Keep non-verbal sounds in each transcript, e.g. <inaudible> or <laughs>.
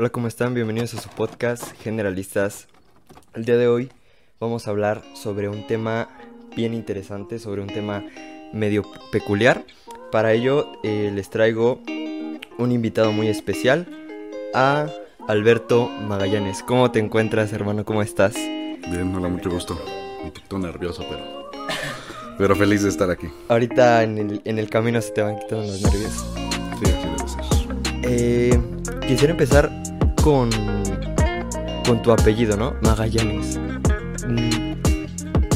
Hola, ¿cómo están? Bienvenidos a su podcast Generalistas. El día de hoy vamos a hablar sobre un tema bien interesante, sobre un tema medio peculiar. Para ello eh, les traigo un invitado muy especial, a Alberto Magallanes. ¿Cómo te encuentras, hermano? ¿Cómo estás? Bien, hola, mucho gusto. Un poquito nervioso, pero, pero feliz de estar aquí. Ahorita en el, en el camino se te van quitando los nervios. Sí, así debe ser. Eh, quisiera empezar con, con tu apellido, ¿no? Magallanes. Mm,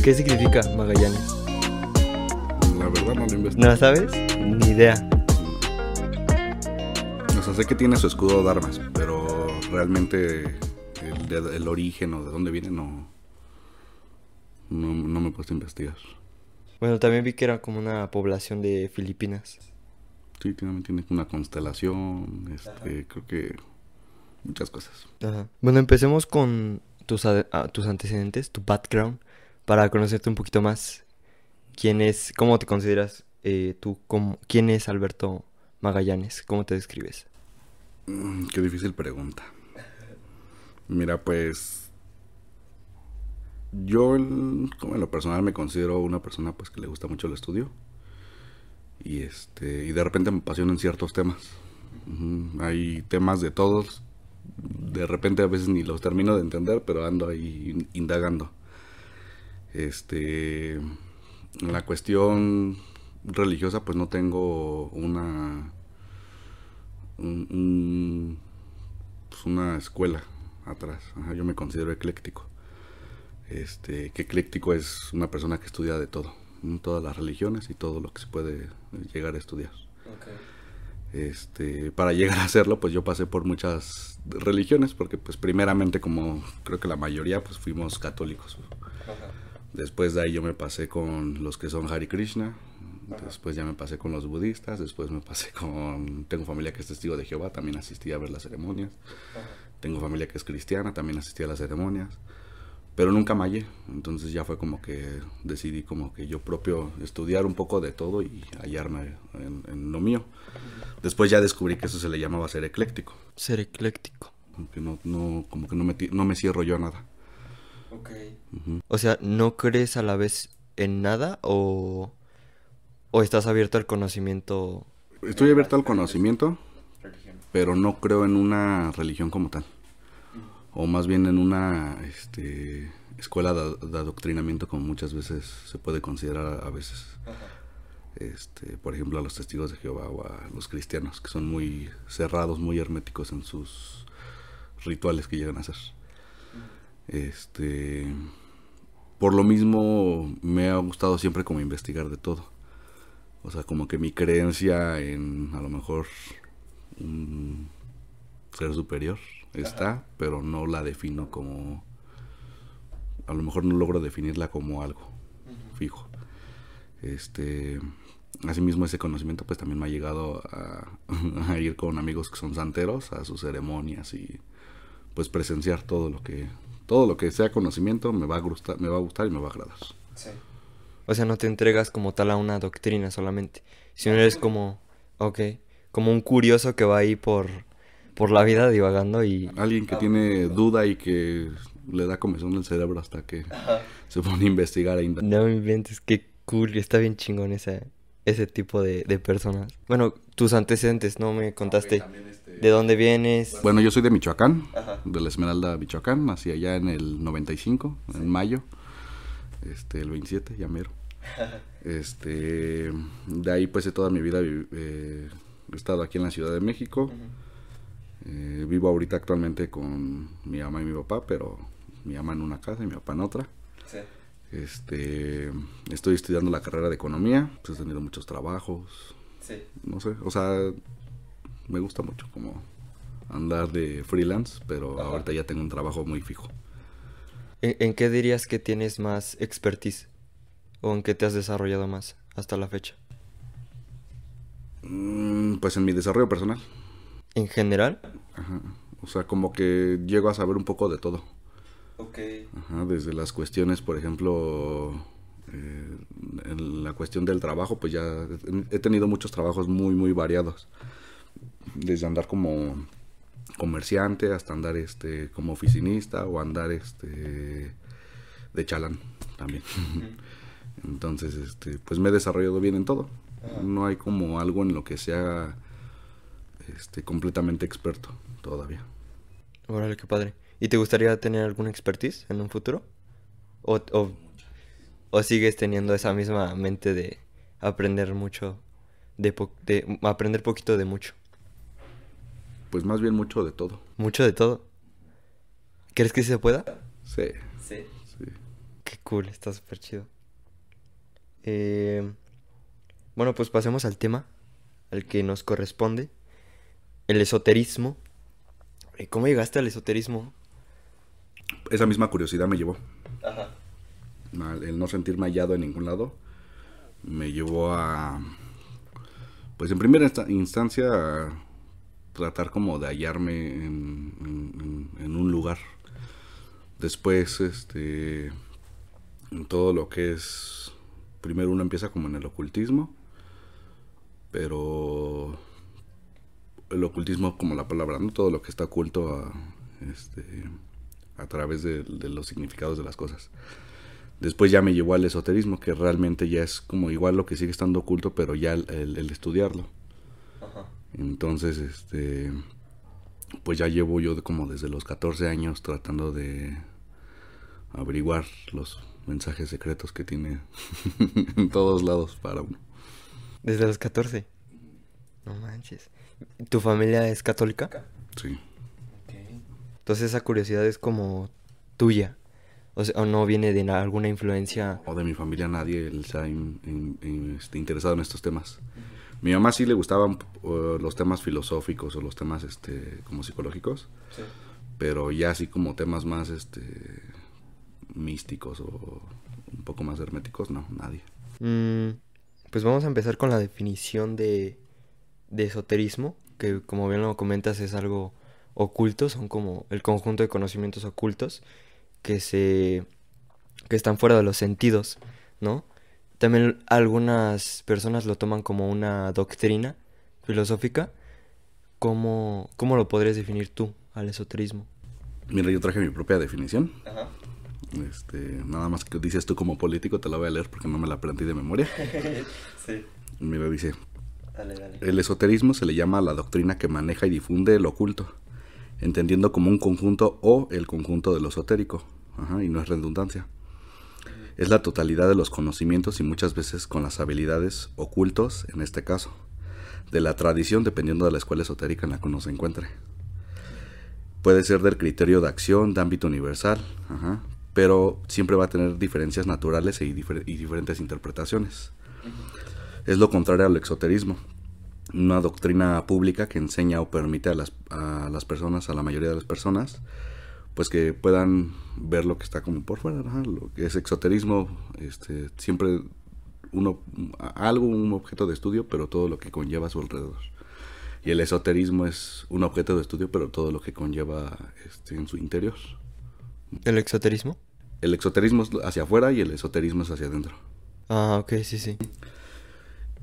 ¿Qué significa Magallanes? La verdad no lo investigué. ¿No sabes? Ni idea. O sea, sé que tiene su escudo de armas, pero realmente el, de- el origen o de dónde viene no, no, no me he puesto a investigar. Bueno, también vi que era como una población de Filipinas. Sí, tiene, tiene una constelación, este, creo que muchas cosas. Ajá. Bueno, empecemos con tus, ade- ah, tus antecedentes, tu background, para conocerte un poquito más. ¿Quién es, cómo te consideras eh, tú, como, quién es Alberto Magallanes? ¿Cómo te describes? Mm, Qué difícil pregunta. Mira, pues yo en- como en lo personal me considero una persona pues que le gusta mucho el estudio y este y de repente me apasionan ciertos temas. Hay temas de todos, de repente a veces ni los termino de entender, pero ando ahí in- indagando. Este, en la cuestión religiosa pues no tengo una un- un- pues una escuela atrás. Ajá, yo me considero ecléctico. Este, que ecléctico es una persona que estudia de todo, todas las religiones y todo lo que se puede llegar a estudiar. Este, para llegar a hacerlo, pues yo pasé por muchas religiones, porque pues primeramente como creo que la mayoría pues fuimos católicos. Después de ahí yo me pasé con los que son Hare Krishna, después ya me pasé con los budistas, después me pasé con... Tengo familia que es testigo de Jehová, también asistí a ver las ceremonias. Tengo familia que es cristiana, también asistí a las ceremonias. Pero nunca me hallé, entonces ya fue como que decidí como que yo propio estudiar un poco de todo y hallarme en, en lo mío. Después ya descubrí que eso se le llamaba ser ecléctico, Ser ecléctico. que no, no, como que no me, no me cierro yo a nada. Ujú. O sea, ¿no crees a la vez en nada o, o estás abierto al conocimiento? Estoy abierto al conocimiento, pero no creo en una religión como tal. O más bien en una este, escuela de, de adoctrinamiento como muchas veces se puede considerar a, a veces. Este, por ejemplo, a los testigos de Jehová o a los cristianos, que son muy cerrados, muy herméticos en sus rituales que llegan a hacer. Este, por lo mismo me ha gustado siempre como investigar de todo. O sea, como que mi creencia en a lo mejor un ser superior está, pero no la defino como... A lo mejor no logro definirla como algo fijo. Este... Asimismo ese conocimiento pues también me ha llegado a, <laughs> a ir con amigos que son santeros a sus ceremonias y pues presenciar todo lo que todo lo que sea conocimiento me va a gustar, me va a gustar y me va a agradar. O sea, no te entregas como tal a una doctrina solamente, sino eres como, ok, como un curioso que va ahí por, por la vida divagando y... Alguien que tiene duda y que le da comezón el cerebro hasta que se pone a investigar e indagar. No me inventes, qué cool, está bien chingón ese, ese tipo de, de personas. Bueno, tus antecedentes, ¿no? Me contaste de dónde vienes. Bueno, yo soy de Michoacán, de la Esmeralda, Michoacán. Nací allá en el 95, en mayo. Este, el 27, ya mero. <laughs> Este, de ahí pues de toda mi vida vi- eh, he estado aquí en la Ciudad de México. Eh, vivo ahorita actualmente con mi mamá y mi papá, pero mi mamá en una casa y mi papá en otra. Este, estoy estudiando la carrera de economía, pues he tenido muchos trabajos, no sé, o sea, me gusta mucho como andar de freelance, pero Ajá. ahorita ya tengo un trabajo muy fijo. ¿En, en qué dirías que tienes más expertise? ¿O en qué te has desarrollado más hasta la fecha? Mm, Pues en mi desarrollo personal, ¿En general? ajá, o sea, como que llego a saber un poco de todo. Ok. Ajá, desde las cuestiones, por ejemplo, eh, en la cuestión del trabajo, pues ya he tenido muchos trabajos muy, muy variados. Desde andar como comerciante hasta andar este como oficinista o andar este de chalán también. <laughs> Entonces, este, pues me he desarrollado bien en todo. No hay como algo en lo que sea este completamente experto todavía. Órale, qué padre. ¿Y te gustaría tener alguna expertise en un futuro? ¿O, o, o sigues teniendo esa misma mente de aprender mucho, de, po- de aprender poquito de mucho? Pues más bien mucho de todo. ¿Mucho de todo? ¿Crees que sí se pueda? Sí, Sí. sí. Qué cool, está súper chido. Eh, bueno, pues pasemos al tema al que nos corresponde. El esoterismo. Eh, ¿Cómo llegaste al esoterismo? Esa misma curiosidad me llevó. Ajá. el no sentirme hallado en ningún lado me llevó a pues en primera insta- instancia a tratar como de hallarme en, en- en- en un lugar después este en todo lo que es primero uno empieza como en el ocultismo pero el ocultismo como la palabra no todo lo que está oculto a, este a través de, de los significados de las cosas Después ya me llevó al esoterismo, que realmente ya es como igual lo que sigue estando oculto, pero ya el, el- el estudiarlo. Ajá. Entonces, este, pues ya llevo yo de- como desde los 14 años tratando de averiguar los mensajes secretos que tiene <laughs> en todos lados para uno. Desde los 14. No manches. ¿Tu familia es católica? Sí. Entonces esa curiosidad es como tuya. O sea, o no viene de na- alguna influencia. O de mi familia nadie está in- in- in- este, interesado en estos temas. Mi mamá sí le gustaban uh, los temas filosóficos o los temas este como psicológicos. pero ya así como temas más este místicos o un poco más herméticos, no, nadie. Mm, pues vamos a empezar con la definición de, de esoterismo, que como bien lo comentas es algo oculto, son como el conjunto de conocimientos ocultos que se que están fuera de los sentidos, ¿no? También algunas personas lo toman como una doctrina filosófica. ¿Cómo, cómo lo podrías definir tú al esoterismo? Mira, yo traje mi propia definición. Este, nada más que dices tú como político, te la voy a leer porque no me la aprendí de memoria. <laughs> sí, Mira, dice, dale, dale. el esoterismo se le llama a la doctrina que maneja y difunde lo oculto, entendiendo como un conjunto o el conjunto de lo esotérico, Ajá, y no es redundancia. Es la totalidad de los conocimientos y muchas veces con las habilidades ocultos, en este caso, de la tradición dependiendo de la escuela esotérica en la que uno se encuentre. Puede ser del criterio de acción, de ámbito universal, ajá, pero siempre va a tener diferencias naturales y, difer- y diferentes interpretaciones. Es lo contrario al exoterismo, una doctrina pública que enseña o permite a las, a las personas, a la mayoría de las personas, pues que puedan ver lo que está como por fuera, lo que es exoterismo, este, siempre uno, algo, un objeto de estudio, pero todo lo que conlleva a su alrededor. Y el esoterismo es un objeto de estudio, pero todo lo que conlleva este, en su interior. ¿El exoterismo? El exoterismo es hacia afuera y el esoterismo es hacia adentro. Ah, ok, sí, sí.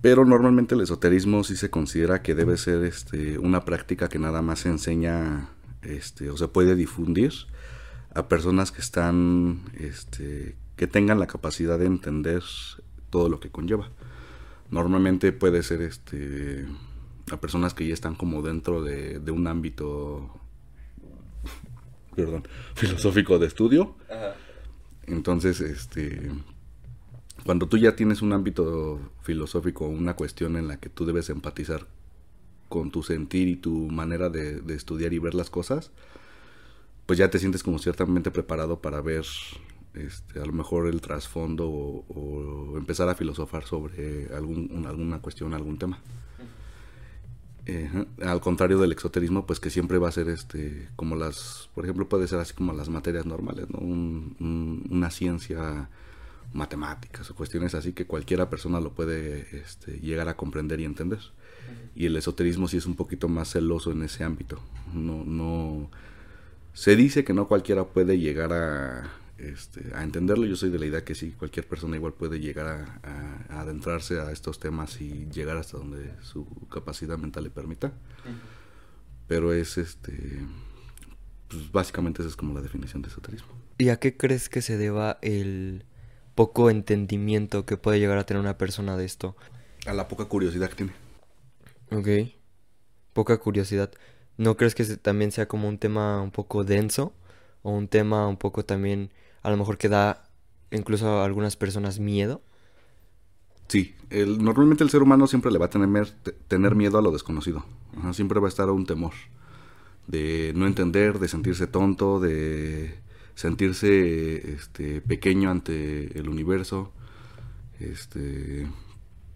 Pero normalmente el esoterismo sí se considera que debe ser este, una práctica que nada más se enseña este, o se puede difundir a personas que están, este, que tengan la capacidad de entender todo lo que conlleva. Normalmente puede ser este, a personas que ya están como dentro de, de un ámbito perdón, <laughs> filosófico de estudio. Entonces, este, cuando tú ya tienes un ámbito filosófico, una cuestión en la que tú debes empatizar con tu sentir y tu manera de, de estudiar y ver las cosas, pues ya te sientes como ciertamente preparado para ver este, a lo mejor el trasfondo o, empezar a filosofar sobre algún, un- alguna cuestión, algún tema. Al contrario del exoterismo, pues que siempre va a ser este, como las, por ejemplo, puede ser así como las materias normales, ¿no? Un- un- una ciencia matemáticas o cuestiones así que cualquiera persona lo puede este, llegar a comprender y entender. Y el esoterismo sí es un poquito más celoso en ese ámbito. No, no, se dice que no cualquiera puede llegar a, este, a entenderlo. Yo soy de la idea que sí, cualquier persona igual puede llegar a, a- a adentrarse a estos temas y llegar hasta donde su capacidad mental le permita. Pero es este. Pues básicamente esa es como la definición de esoterismo. ¿Y a qué crees que se deba el poco entendimiento que puede llegar a tener una persona de esto? A la poca curiosidad que tiene. Ok. Poca curiosidad. ¿No crees que también sea como un tema un poco denso? O un tema un poco también, a lo mejor que da incluso a algunas personas miedo? Sí, el, normalmente el ser humano siempre le va a tener, te- tener miedo a lo desconocido. Ajá, siempre va a estar un temor de no entender, de sentirse tonto, de sentirse este, pequeño ante el universo. Este,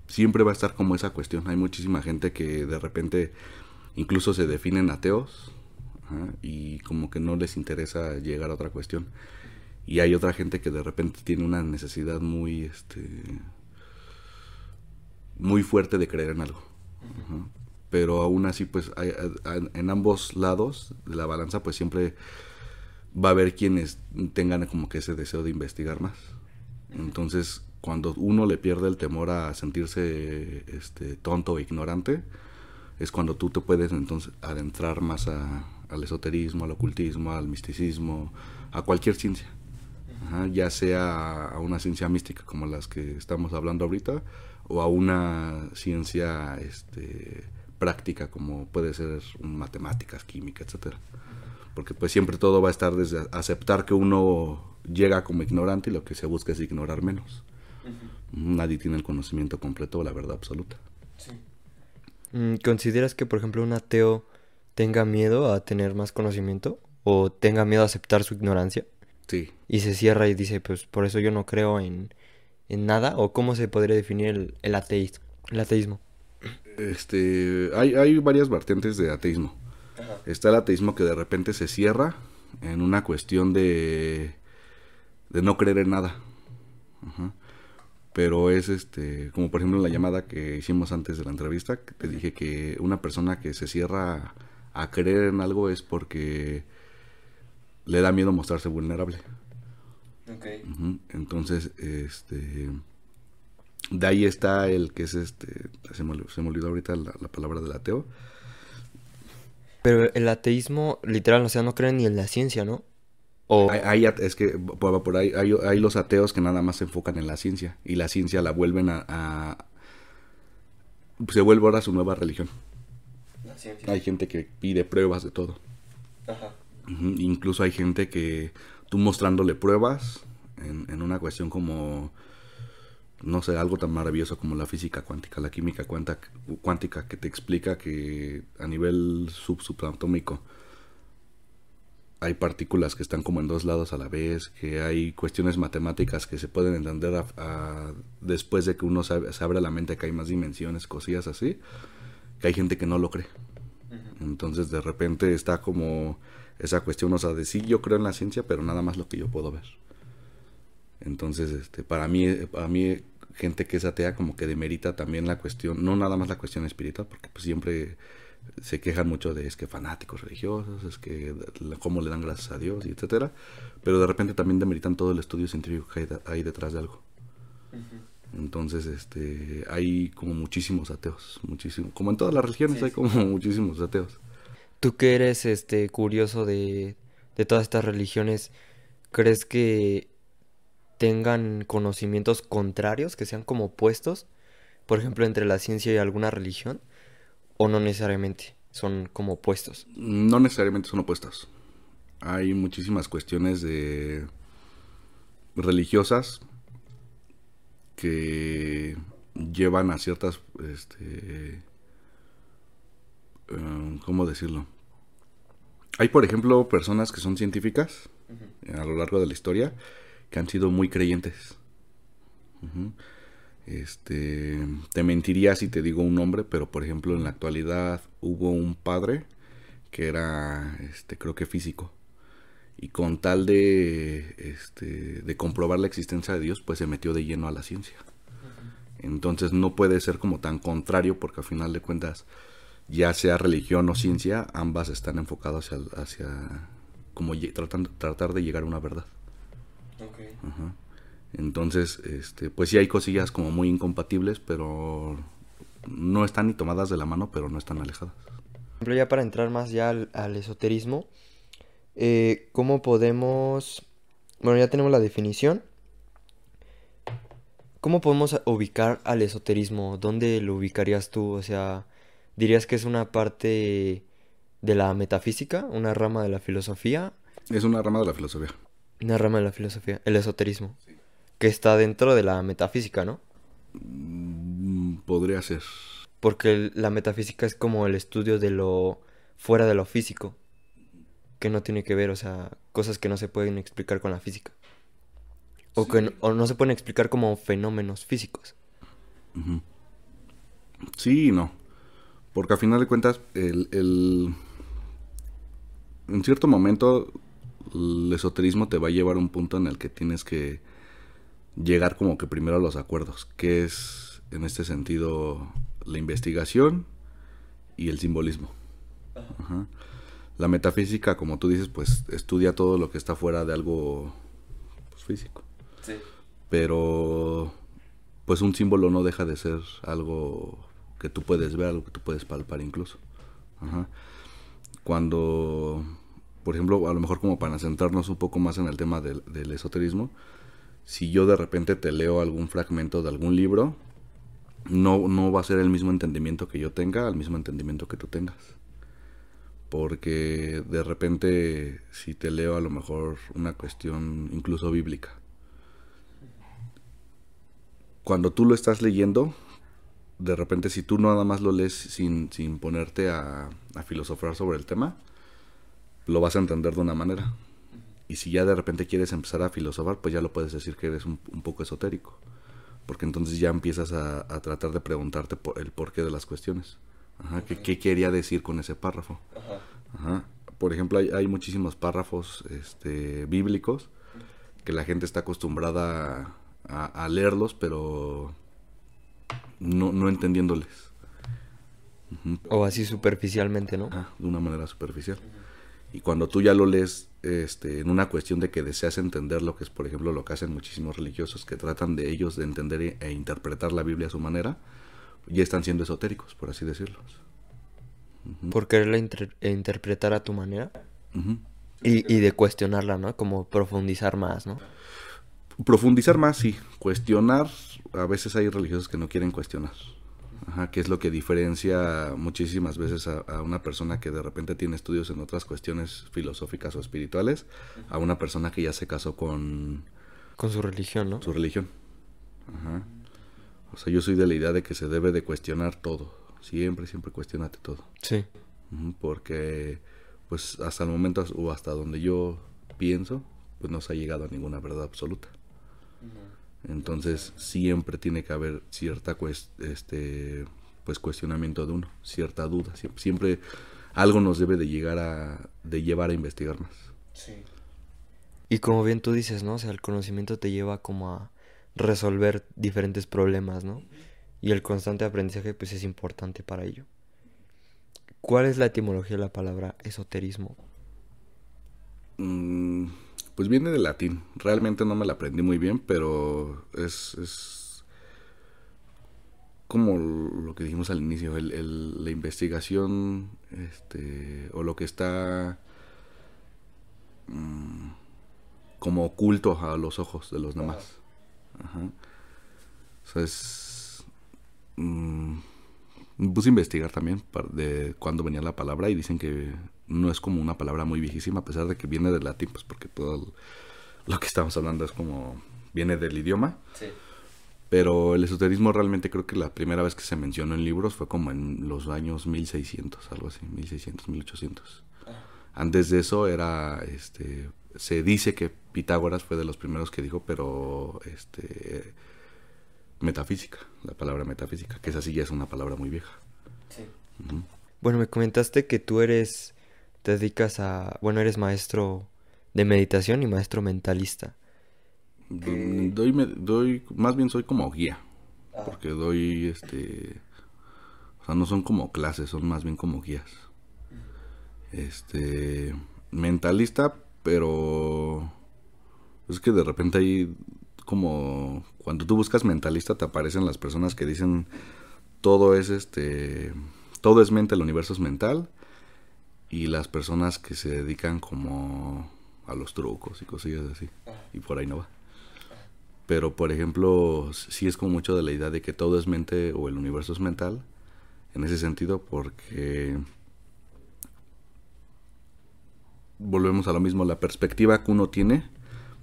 siempre va a estar como esa cuestión. Hay muchísima gente que de repente incluso se definen ateos y como que no les interesa llegar a otra cuestión. Y hay otra gente que de repente tiene una necesidad muy, este, muy fuerte de creer en algo. Pero aún así, pues, hay- en ambos lados de la balanza, pues siempre va a haber quienes tengan como que ese deseo de investigar más. Entonces, cuando uno le pierde el temor a sentirse este, tonto o ignorante, es cuando tú te puedes entonces adentrar más a- al esoterismo, al ocultismo, al misticismo, a cualquier ciencia. Ajá, ya sea a una ciencia mística como las que estamos hablando ahorita, o a una ciencia este, práctica como puede ser matemáticas, química, etcétera. Porque pues siempre todo va a estar desde aceptar que uno llega como ignorante y lo que se busca es ignorar menos. Nadie tiene el conocimiento completo o la verdad absoluta. Mm, ¿Consideras que, por ejemplo, un ateo tenga miedo a tener más conocimiento? ¿O tenga miedo a aceptar su ignorancia? Sí, Y se cierra y dice, pues por eso yo no creo en, en nada. ¿O cómo se podría definir el, el ateísmo? El ateísmo. este, hay, hay varias vertientes de ateísmo. Está el ateísmo que de repente se cierra en una cuestión de, de no creer en nada. Ajá. Pero es este, como por ejemplo en la llamada que hicimos antes de la entrevista, que te dije que una persona que se cierra a creer en algo es porque le da miedo mostrarse vulnerable. Entonces, este de ahí está el que es este se me, ol- se me olvidó ahorita la, la palabra del ateo. Pero el ateísmo, literal, o sea, no creen ni en la ciencia, ¿no? O... Hay, hay es que por, por ahí hay, hay los ateos que nada más se enfocan en la ciencia y la ciencia la vuelven a, a- se vuelve ahora su nueva religión. La ciencia. Hay gente que pide pruebas de todo. Ajá. Incluso hay gente que tú mostrándole pruebas en, en una cuestión como, no sé, algo tan maravilloso como la física cuántica, la química cuanta- cuántica, que te explica que a nivel sub subatómico hay partículas que están como en dos lados a la vez, que hay cuestiones matemáticas que se pueden entender a- a- después de que uno sabe- se abre la mente que hay más dimensiones, cosillas así, que hay gente que no lo cree. Entonces de repente está como esa cuestión, o sea, de sí yo creo en la ciencia, pero nada más lo que yo puedo ver. Entonces, este, para mí, para mí gente que es atea como que demerita también la cuestión, no nada más la cuestión espiritual, porque pues siempre se quejan mucho de es que fanáticos religiosos, es que cómo le dan gracias a Dios y etcétera, pero de repente también demeritan todo el estudio científico que hay, de- hay detrás de algo. Entonces, este, hay como muchísimos ateos, muchísimo, como en todas las religiones Sí, hay sí. como <laughs> muchísimos ateos. Tú que eres este curioso de, de todas estas religiones, ¿crees que tengan conocimientos contrarios, que sean como opuestos? Por ejemplo, entre la ciencia y alguna religión, o no necesariamente, son como opuestos. No necesariamente son opuestas. Hay muchísimas cuestiones de religiosas que llevan a ciertas, este, eh, ¿cómo decirlo? Hay, por ejemplo, personas que son científicas a lo largo de la historia que han sido muy creyentes. Este, te mentiría si te digo un nombre, pero por ejemplo en la actualidad hubo un padre que era, este, creo que físico. Y con tal de, este, de comprobar la existencia de Dios, pues se metió de lleno a la ciencia. Entonces no puede ser como tan contrario porque al final de cuentas, ya sea religión o ciencia, ambas están enfocadas hacia, hacia como tratar de llegar a una verdad. Ajá. Entonces, este, pues sí hay cosillas como muy incompatibles, pero no están ni tomadas de la mano, pero no están alejadas. ejemplo, ya para entrar más ya al, esoterismo, eh, ¿cómo podemos... Bueno, ya tenemos la definición. ¿Cómo podemos ubicar al esoterismo? ¿Dónde lo ubicarías tú? O sea, ¿dirías que es una parte de la metafísica? ¿Una rama de la filosofía? Es una rama de la filosofía. Una rama de la filosofía, el esoterismo. Que está dentro de la metafísica, ¿no? Mm, podría ser. Porque la metafísica es como el estudio de lo fuera de lo físico. Que no tiene que ver, o sea, cosas que no se pueden explicar con la física. O que no, o no se pueden explicar como fenómenos físicos. Sí y no. Porque a final de cuentas, el, el, en cierto momento, el esoterismo te va a llevar a un punto en el que tienes que llegar como que primero a los acuerdos, que es en este sentido la investigación y el simbolismo. La metafísica, como tú dices, pues estudia todo lo que está fuera de algo pues, físico. Sí. Pero pues un símbolo no deja de ser algo que tú puedes ver, algo que tú puedes palpar incluso. Cuando, por ejemplo, a lo mejor como para centrarnos un poco más en el tema del, esoterismo, si yo de repente te leo algún fragmento de algún libro, no, no va a ser el mismo entendimiento que yo tenga al mismo entendimiento que tú tengas. Porque de repente si te leo a lo mejor una cuestión incluso bíblica, cuando tú lo estás leyendo, de repente si tú nada más lo lees sin, sin ponerte a, a filosofar sobre el tema, lo vas a entender de una manera. Y si ya de repente quieres empezar a filosofar, pues ya lo puedes decir que eres un, poco esotérico. Porque entonces ya empiezas a, tratar de preguntarte por el porqué de las cuestiones. Ajá, ¿qué, quería decir con ese párrafo? Ajá. Por ejemplo, hay, muchísimos párrafos este, bíblicos que la gente está acostumbrada a, leerlos, pero no, no entendiéndoles. O así superficialmente, ¿no? de una manera superficial. Y cuando tú ya lo lees este, en una cuestión de que deseas entender lo que es, por ejemplo, lo que hacen muchísimos religiosos, que tratan de ellos de entender e, e interpretar la Biblia a su manera, ya están siendo esotéricos, por así decirlo. Por quererla e interpretar a tu manera. y, y, de cuestionarla, ¿no? Como profundizar más, ¿no? Profundizar más, sí. Cuestionar, a veces hay religiosos que no quieren cuestionar. Ajá, que es lo que diferencia muchísimas veces a, una persona que de repente tiene estudios en otras cuestiones filosóficas o espirituales, a una persona que ya se casó con... Con su religión, ¿no? Su religión. Ajá. O sea, yo soy de la idea de que se debe de cuestionar todo. Siempre, siempre cuestionate todo. Sí. Porque, pues, hasta el momento o hasta donde yo pienso, pues no se ha llegado a ninguna verdad absoluta. Entonces siempre tiene que haber cierta este pues cuestionamiento de uno, cierta duda, siempre, algo nos debe de llegar a de llevar a investigar más. Sí. Y como bien tú dices, ¿no? O sea, el conocimiento te lleva como a resolver diferentes problemas, ¿no? Y el constante aprendizaje pues es importante para ello. ¿Cuál es la etimología de la palabra esoterismo? Mm, pues viene del latín. Realmente no me la aprendí muy bien, pero es, es como lo que dijimos al inicio, el, la investigación este, o lo que está mm, como oculto a los ojos de los demás. Ajá. O sea, es... Mm, me puse a investigar también de cuándo venía la palabra y dicen que no es como una palabra muy viejísima, a pesar de que viene del latín, pues porque todo lo que estamos hablando es como viene del idioma. Sí. Pero el esoterismo realmente creo que la primera vez que se mencionó en libros fue como en los años 1600, algo así, 1600, 1800. Ah. Antes de eso era, este, se dice que Pitágoras fue de los primeros que dijo, pero, este, metafísica, la palabra metafísica, que esa sí ya es una palabra muy vieja. Sí. Bueno, me comentaste que tú eres te dedicas a, bueno, eres maestro de meditación y maestro mentalista. Doy, doy, más bien soy como guía, ah. porque doy, este, o sea, no son como clases, son más bien como guías. Este, mentalista, pero es que de repente hay como cuando tú buscas mentalista te aparecen las personas que dicen todo es este todo es mente, el universo es mental y las personas que se dedican como a los trucos y cosillas así. Y por ahí no va. Pero, por ejemplo, sí es como mucho de la idea de que todo es mente o el universo es mental. En ese sentido, porque volvemos a lo mismo, la perspectiva que uno tiene,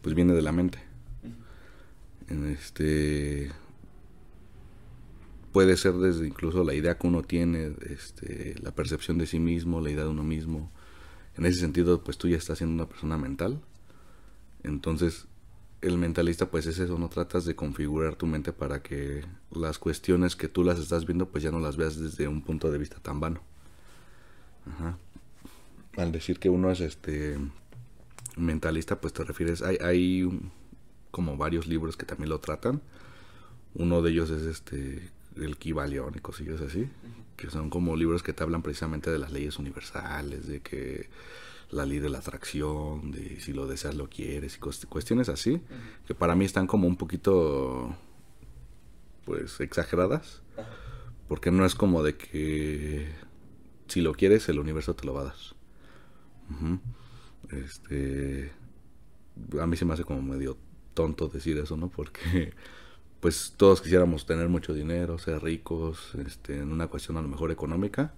pues viene de la mente. Este puede ser desde incluso la idea que uno tiene, este, la percepción de sí mismo, la idea de uno mismo. En ese sentido, pues tú ya estás siendo una persona mental. Entonces, el mentalista pues es eso, no tratas de configurar tu mente para que las cuestiones que tú las estás viendo pues ya no las veas desde un punto de vista tan vano. Al decir que uno es este mentalista pues te refieres, hay, hay como varios libros que también lo tratan. Uno de ellos es este el Kibalión y cosillas así, que son como libros que te hablan precisamente de las leyes universales, de que la ley de la atracción, de si lo deseas lo quieres, y cuestiones así, que para mí están como un poquito, pues, exageradas, porque no es como de que si lo quieres el universo te lo va a dar. Este, a mí se me hace como medio tonto decir eso, ¿no? Porque pues todos quisiéramos tener mucho dinero, ser ricos, este, en una cuestión a lo mejor económica,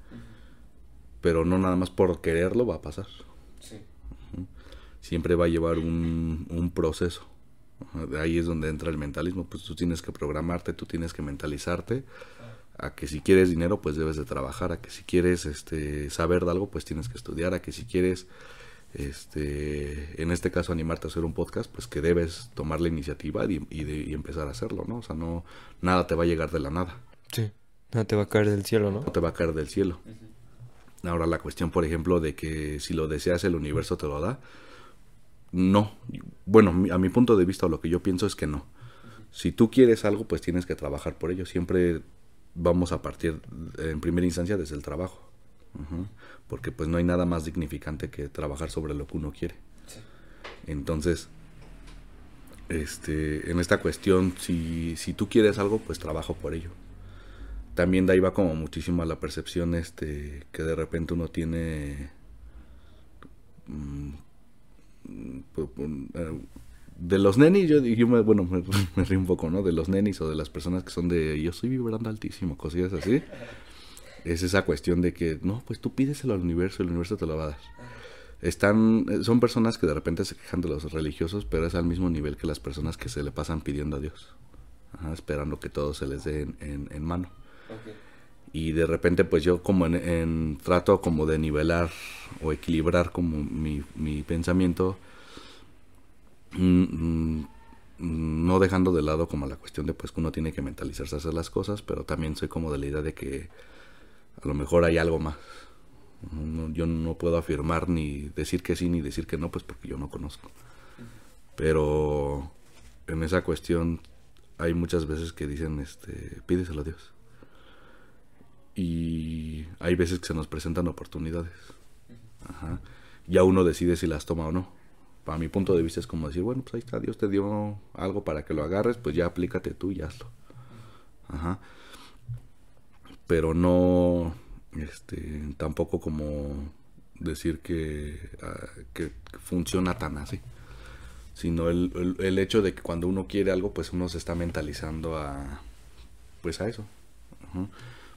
pero no nada más por quererlo va a pasar. Siempre va a llevar un, un proceso. De ahí es donde entra el mentalismo, pues tú tienes que programarte, tú tienes que mentalizarte a que si quieres dinero pues debes de trabajar, a que si quieres este saber de algo pues tienes que estudiar, a que si quieres este en este caso animarte a hacer un podcast pues que debes tomar la iniciativa y, y, empezar a hacerlo, ¿no? O sea, no nada te va a llegar de la nada. Sí, nada te va a caer del cielo, ¿no? No te va a caer del cielo. Ahora la cuestión, por ejemplo, de que si lo deseas el universo te lo da, no. Bueno, a mi punto de vista lo que yo pienso es que no. Si tú quieres algo, pues tienes que trabajar por ello. Siempre vamos a partir en primera instancia desde el trabajo. Porque pues no hay nada más dignificante que trabajar sobre lo que uno quiere. Entonces, este, en esta cuestión, si, si tú quieres algo, pues trabajo por ello. También de ahí va como muchísimo la percepción este que de repente uno tiene mm, de los nenis yo, yo me, bueno me, <laughs> me, río un poco no de los nenis o de las personas que son de yo estoy vibrando altísimo cosillas así <laughs> es esa cuestión de que no pues tú pídeselo al universo el universo te lo va a dar. Están son personas que de repente se quejan de los religiosos pero es al mismo nivel que las personas que se le pasan pidiendo a Dios. Esperando que todo se les dé en, en mano. Y de repente pues yo como en, trato como de nivelar o equilibrar como mi, mi pensamiento, mm, mm, no dejando de lado como la cuestión de pues que uno tiene que mentalizarse a hacer las cosas, pero también soy como de la idea de que a lo mejor hay algo más. yo no puedo afirmar ni decir que sí ni decir que no, pues porque yo no conozco. Pero en esa cuestión hay muchas veces que dicen, este, pídeselo a Dios y hay veces que se nos presentan oportunidades. Ajá. Ya uno decide si las toma o no. Para mi punto de vista es como decir, bueno, pues ahí está, Dios te dio algo para que lo agarres, pues ya aplícate tú y hazlo. Ajá. Pero no, este, tampoco como decir que, ah, que funciona tan así. Sino el, el, hecho de que cuando uno quiere algo, pues uno se está mentalizando a, pues a eso.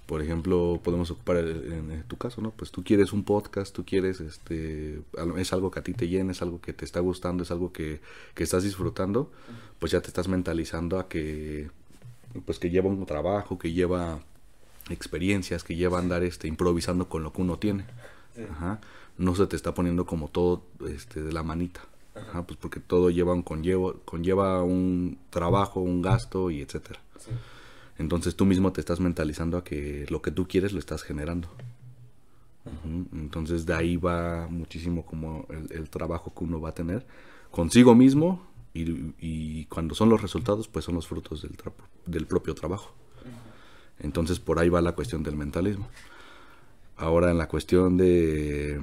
Por ejemplo, podemos ocupar en tu caso, ¿no? Pues tú quieres un podcast, tú quieres, este, es algo que a ti te llena, es algo que te está gustando, es algo que, que estás disfrutando, pues ya te estás mentalizando a que, pues que lleva un trabajo, que lleva experiencias, que lleva a andar, este, improvisando con lo que uno tiene. Ajá. No se te está poniendo como todo, este, de la manita. Ajá, pues porque todo lleva un conllevo, conlleva un trabajo, un gasto y etcétera. Sí. Entonces tú mismo te estás mentalizando a que lo que tú quieres lo estás generando. Entonces de ahí va muchísimo como el, trabajo que uno va a tener consigo mismo y, cuando son los resultados pues son los frutos del, del propio trabajo. Entonces por ahí va la cuestión del mentalismo. Ahora en la cuestión de...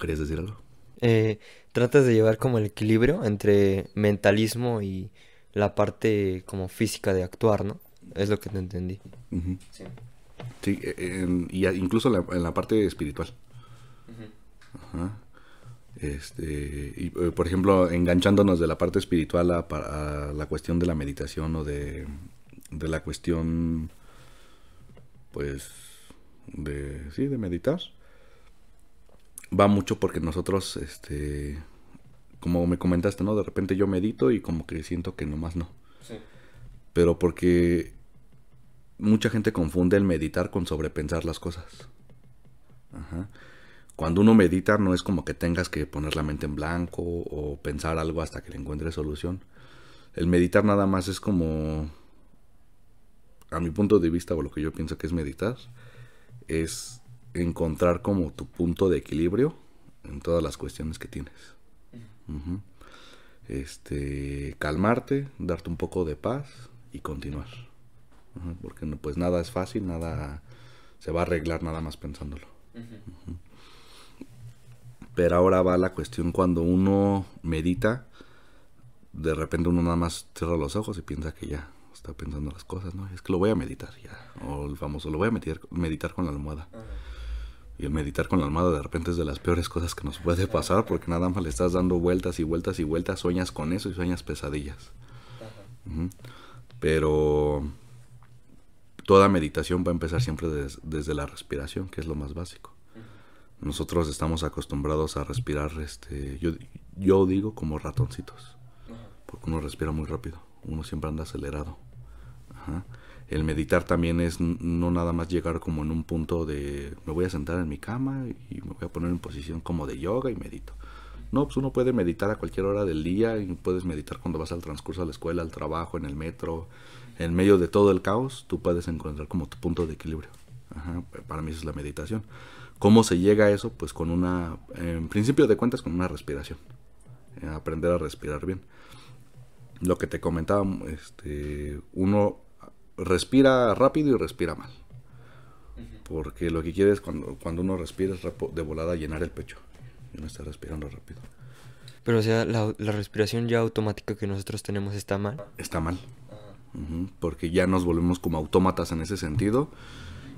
¿Querías decir algo? Eh, tratas de llevar como el equilibrio entre mentalismo y la parte como física de actuar, ¿no? Es lo que te entendí. Sí. Sí, e, y incluso en la, parte espiritual. Ajá. Este, y, eh, por ejemplo, enganchándonos de la parte espiritual a, a la cuestión de la meditación o de, de la cuestión, pues, de, sí, de meditar, va mucho porque nosotros, este, como me comentaste, ¿no? De repente yo medito y como que siento que nomás no. Sí. Pero porque mucha gente confunde el meditar con sobrepensar las cosas. Ajá cuando uno medita no es como que tengas que poner la mente en blanco o pensar algo hasta que le encuentres solución. El meditar nada más es como, a mi punto de vista o lo que yo pienso que es meditar, es encontrar como tu punto de equilibrio en todas las cuestiones que tienes. Este, calmarte, darte un poco de paz y continuar. Porque pues nada es fácil, nada se va a arreglar nada más pensándolo. Pero ahora va la cuestión cuando uno medita, de repente uno nada más cierra los ojos y piensa que ya está pensando las cosas, ¿no? Es que lo voy a meditar ya. O el famoso, lo voy a meditar, meditar con la almohada. Y el meditar con la almohada de repente es de las peores cosas que nos puede pasar porque nada más le estás dando vueltas y vueltas y vueltas, sueñas con eso y sueñas pesadillas. Pero toda meditación va a empezar siempre desde la respiración, que es lo más básico. Nosotros estamos acostumbrados a respirar, este, yo, yo digo como ratoncitos, porque uno respira muy rápido, uno siempre anda acelerado. El meditar también es no nada más llegar como en un punto de me voy a sentar en mi cama y me voy a poner en posición como de yoga y medito. No, pues uno puede meditar a cualquier hora del día y puedes meditar cuando vas al transcurso a la escuela, al trabajo, en el metro, en medio de todo el caos, tú puedes encontrar como tu punto de equilibrio. para mí eso es la meditación. ¿Cómo se llega a eso? Pues con una, en principio de cuentas, con una respiración. Eh, aprender a respirar bien. Lo que te comentaba, este, uno respira rápido y respira mal. Porque lo que quiere es cuando, cuando uno respira es de volada llenar el pecho. Y uno está respirando rápido. Pero o sea, la, respiración ya automática que nosotros tenemos está mal. Está mal. porque ya nos volvemos como autómatas en ese sentido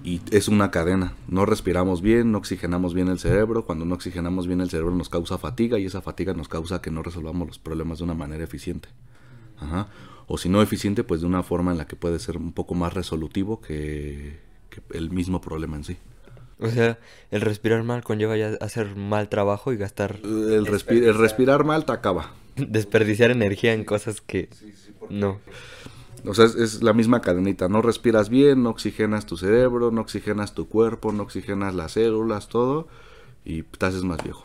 y es una cadena. No respiramos bien, no oxigenamos bien el cerebro. Cuando no oxigenamos bien el cerebro nos causa fatiga y esa fatiga nos causa que no resolvamos los problemas de una manera eficiente. Ajá. O si no eficiente, pues de una forma en la que puede ser un poco más resolutivo que, el mismo problema en sí. O sea, el respirar mal conlleva ya hacer mal trabajo y gastar... El, el respirar mal te acaba. <laughs> Desperdiciar energía en cosas que... no. O sea, es, la misma cadenita. No respiras bien, no oxigenas tu cerebro, no oxigenas tu cuerpo, no oxigenas las células, todo. Y te haces más viejo.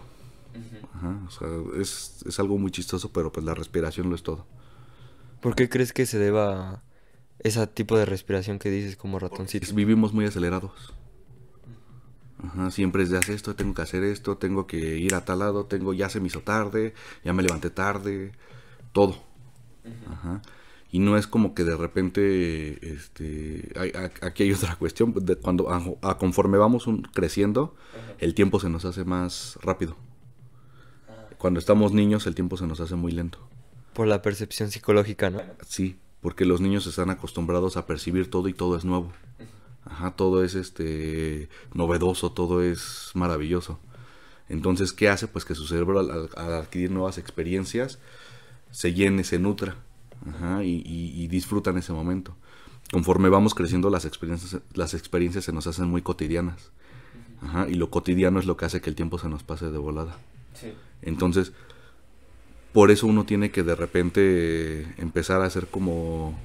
Ajá, o sea, es, es, algo muy chistoso, pero pues la respiración lo es todo. ¿Por qué crees que se deba ese tipo de respiración que dices como ratoncito? vivimos muy acelerados. Ajá, siempre es de hacer esto, tengo que hacer esto, tengo que ir a tal lado, tengo, ya se me hizo tarde, ya me levanté tarde, todo. Ajá. Y no es como que de repente, este, aquí hay otra cuestión, de cuando a, conforme vamos creciendo, el tiempo se nos hace más rápido. Ah. Cuando estamos niños el tiempo se nos hace muy lento. Por la percepción psicológica, ¿no? Sí, porque los niños están acostumbrados a percibir todo y todo es nuevo. Ajá, todo es este novedoso, todo es maravilloso. Entonces, ¿qué hace? Pues que su cerebro al adquirir nuevas experiencias se llene, se nutra y, disfrutan ese momento. Conforme vamos creciendo, las experiencias, las experiencias se nos hacen muy cotidianas. y lo cotidiano es lo que hace que el tiempo se nos pase de volada. Entonces, por eso uno tiene que de repente empezar a hacer como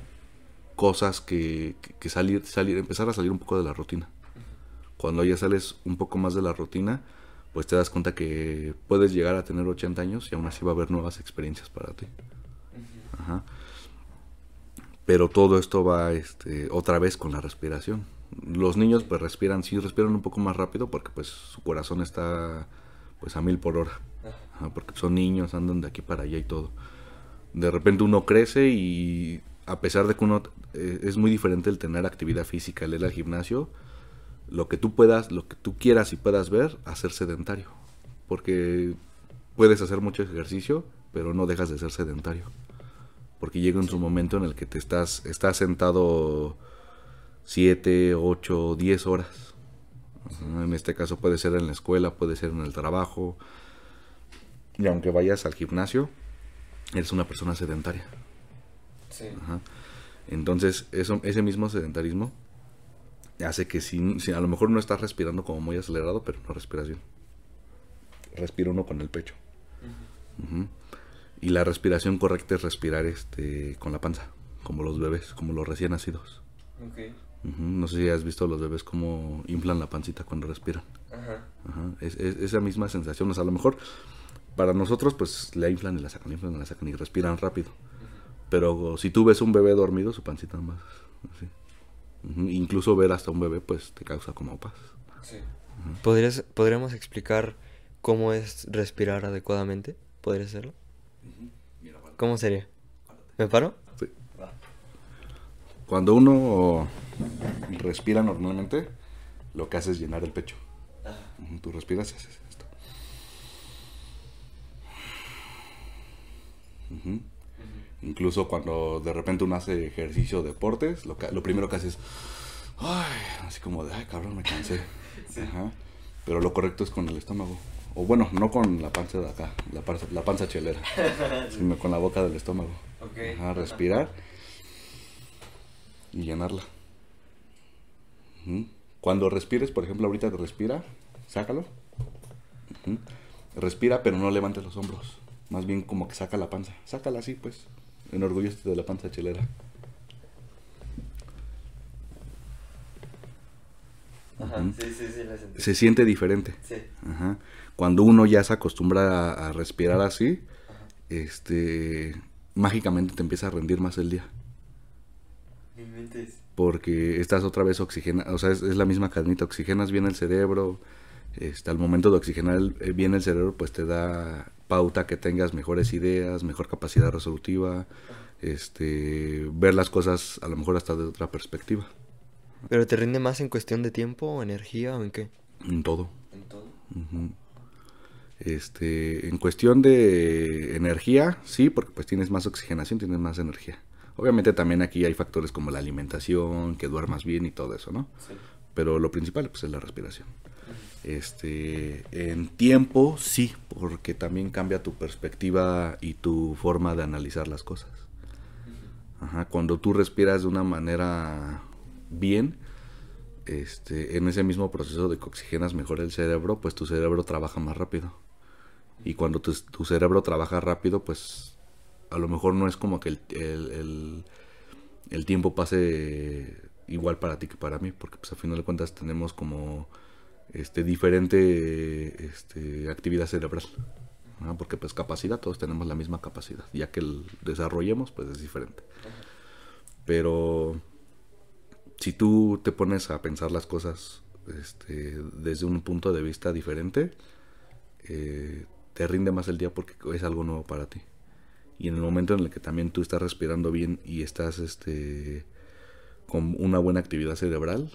cosas que, salir, salir, empezar a salir un poco de la rutina. Cuando ya sales un poco más de la rutina, pues te das cuenta que puedes llegar a tener 80 años y aún así va a haber nuevas experiencias para ti. Ajá. Pero todo esto va este, otra vez con la respiración. Los niños pues respiran, sí respiran un poco más rápido porque pues su corazón está pues a mil por hora. Porque son niños, andan de aquí para allá y todo. De repente uno crece y a pesar de que uno eh, es muy diferente el tener actividad física, el ir al gimnasio, lo que tú puedas, lo que tú quieras y puedas ver, hacer sedentario. Porque puedes hacer mucho ejercicio, pero no dejas de ser sedentario porque llega en su momento en el que te estás, estás sentado 7, 8, 10 horas. En este caso puede ser en la escuela, puede ser en el trabajo. Y aunque vayas al gimnasio, eres una persona sedentaria. Sí. Ajá. Entonces, eso, ese mismo sedentarismo hace que si, si a lo mejor no estás respirando como muy acelerado, pero no respiras bien. Respira uno con el pecho. Ujú. Y la respiración correcta es respirar este con la panza, como los bebés, como los recién nacidos. Ok. Ujú. No sé si has visto los bebés cómo inflan la pancita cuando respiran. Ajá. Ajá. Es, es- esa misma sensación. O sea, a lo mejor para nosotros, pues la inflan y la sacan, la inflan y la sacan y respiran rápido. Pero si tú ves un bebé dormido, su pancita más así. Incluso ver hasta un bebé, pues te causa como paz. Sí. ¿Podrías, ¿Podríamos explicar cómo es respirar adecuadamente? ¿Podría hacerlo? ¿Cómo sería? ¿Me paro? Sí. Cuando uno respira normalmente, lo que hace es llenar el pecho. Tú respiras y haces Incluso cuando de repente uno hace ejercicio deportes, lo, que- lo primero que hace es, ay, así como de, ay, cabrón, me cansé. <laughs> Ajá. Pero lo correcto es con el estómago. O bueno, no con la panza de acá, la panza, la panza chelera, <laughs> sino con la boca del estómago. Ajá, respirar y llenarla. Cuando respires, por ejemplo, ahorita te respira, sácalo. Respira, pero no levantes los hombros. Más bien como que saca la panza. Sácala así, pues. Enorgullécete de la panza chelera. Ajá. Sí, sí, sí, la sentí. Se siente diferente. Sí. Ajá. Cuando uno ya se acostumbra a, a respirar así, este, mágicamente te empieza a rendir más el día. Porque estás otra vez oxigena, o sea, es, es la misma cadenita, oxigenas bien el cerebro, este, al momento de oxigenar el- eh, bien el cerebro, pues te da pauta que tengas mejores ideas, mejor capacidad resolutiva, este, ver las cosas a lo mejor hasta de otra perspectiva, ¿Pero te rinde más en cuestión de tiempo o energía o en qué? en todo. En todo. Este, en cuestión de energía, sí, porque pues tienes más oxigenación, tienes más energía. Obviamente también aquí hay factores como la alimentación, que duermas bien y todo eso, ¿no? Sí. Pero lo principal pues es la respiración. Este, en tiempo sí, porque también cambia tu perspectiva y tu forma de analizar las cosas. Cuando tú respiras de una manera bien, este, en ese mismo proceso de que oxigenas mejor el cerebro, pues tu cerebro trabaja más rápido. Y cuando tu, cerebro trabaja rápido, pues a lo mejor no es como que el- el tiempo pase igual para ti que para mí, porque pues a final de cuentas tenemos como este diferente este, actividad cerebral. Porque pues capacidad, todos tenemos la misma capacidad, ya que el desarrollemos pues es diferente. Pero si tú te pones a pensar las cosas este, desde un punto de vista diferente, eh, te rinde más el día porque es algo nuevo para ti. Y en el momento en el que también tú estás respirando bien y estás este, con una buena actividad cerebral,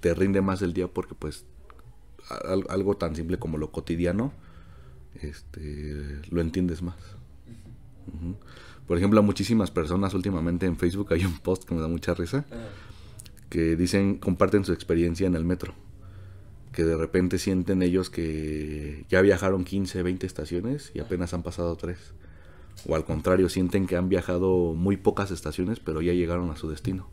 te rinde más el día porque pues al- algo tan simple como lo cotidiano, este, lo entiendes más. Por ejemplo, a muchísimas personas últimamente en Facebook hay un post que me da mucha risa que dicen, comparten su experiencia en el metro. Que de repente sienten ellos que ya viajaron 15, 20 estaciones y apenas han pasado 3. O al contrario, sienten que han viajado muy pocas estaciones, pero ya llegaron a su destino.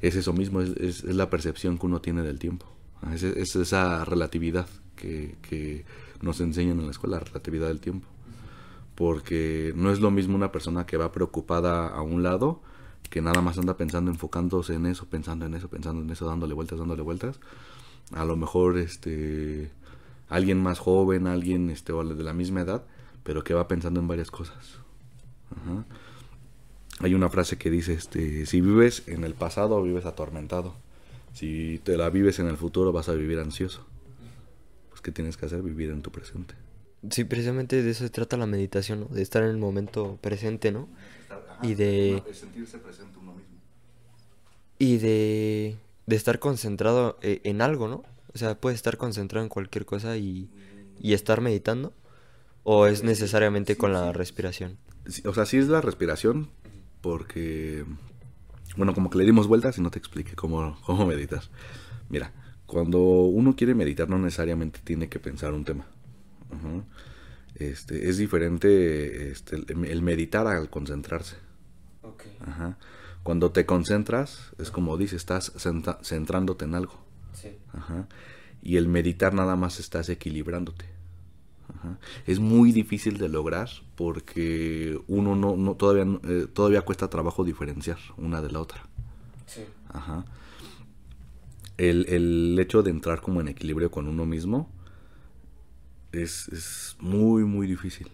Es eso mismo, es, es- la percepción que uno tiene del tiempo. Es esa relatividad que, que nos enseñan en la escuela, la relatividad del tiempo. Porque no es lo mismo una persona que va preocupada a un lado, que nada más anda pensando, enfocándose en eso, pensando en eso, pensando en eso, dándole vueltas, dándole vueltas. A lo mejor este alguien más joven, alguien este, o de la misma edad, pero que va pensando en varias cosas. Ajá. Hay una frase que dice, este, si vives en el pasado vives atormentado. Si te la vives en el futuro vas a vivir ansioso. Pues ¿qué tienes que hacer? Vivir en tu presente. Sí, precisamente de eso se trata la meditación, ¿no? De estar en el momento presente, ¿no? Y de- sentirse presente uno mismo. Y de, de estar concentrado eh, en algo, ¿no? O sea, puedes estar concentrado en cualquier cosa y, y estar meditando. ¿O es necesariamente con la respiración? O sea, sí es la respiración, porque, bueno, como que le dimos vueltas y no te expliqué cómo, cómo meditar. Mira, Cuando uno quiere meditar no necesariamente tiene que pensar un tema. Ajá. Este, es diferente este, el, el meditar al concentrarse. Ok. Ajá. Cuando te concentras, es como dices, estás centrándote en algo. Sí. Ajá. Y el meditar nada más estás equilibrándote. Ajá. Es muy difícil de lograr porque uno no, no todavía, eh, todavía cuesta trabajo diferenciar una de la otra. Sí. Ajá. El, el hecho de entrar como en equilibrio con uno mismo es, es muy, muy difícil.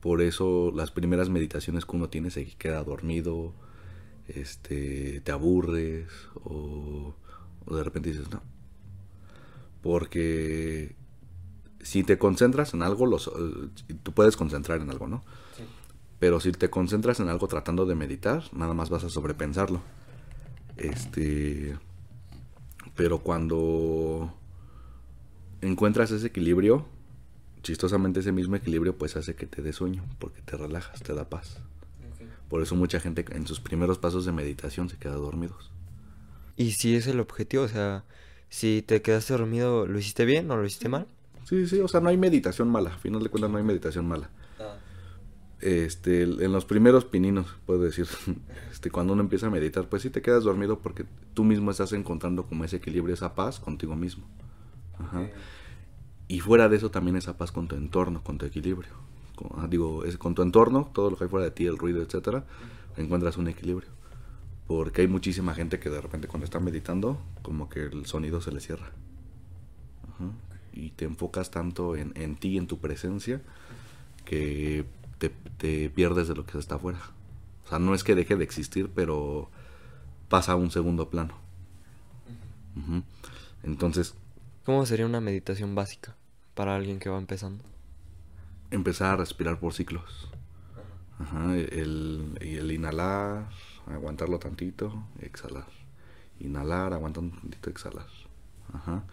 Por eso las primeras meditaciones que uno tiene se queda dormido, este, te aburres o, o de repente dices no. Porque si te concentras en algo, los, eh, tú puedes concentrar en algo, ¿no? Sí. Pero si te concentras en algo tratando de meditar, nada más vas a sobrepensarlo. Este. Pero cuando encuentras ese equilibrio, chistosamente ese mismo equilibrio pues hace que te dé sueño, porque te relajas, te da paz. Por eso mucha gente en sus primeros pasos de meditación se queda dormidos. Y si es el objetivo, o sea, si te quedaste dormido, ¿lo hiciste bien o lo hiciste mal? Sí, sí, o sea, no hay meditación mala. A final de cuentas no hay meditación mala. Este, en los primeros pininos, puedo decir, <laughs> este, cuando uno empieza a meditar, pues sí te quedas dormido porque tú mismo estás encontrando como ese equilibrio, esa paz contigo mismo. Ajá. Y fuera de eso también esa paz con tu entorno, con tu equilibrio. Con- ah, digo, es con tu entorno, todo lo que hay fuera de ti, el ruido, etcétera, encuentras un equilibrio. Porque hay muchísima gente que de repente cuando está meditando, como que el sonido se le cierra. Ajá. Y te enfocas tanto en, en ti, en tu presencia, que te, te pierdes de lo que está afuera. O sea, no es que deje de existir, pero pasa a un segundo plano. Entonces, ¿Cómo sería una meditación básica para alguien que va empezando? empezar a respirar por ciclos. Ajá, el, y el inhalar, aguantarlo tantito, exhalar. Inhalar, aguantar un tantito, exhalar. Ajá.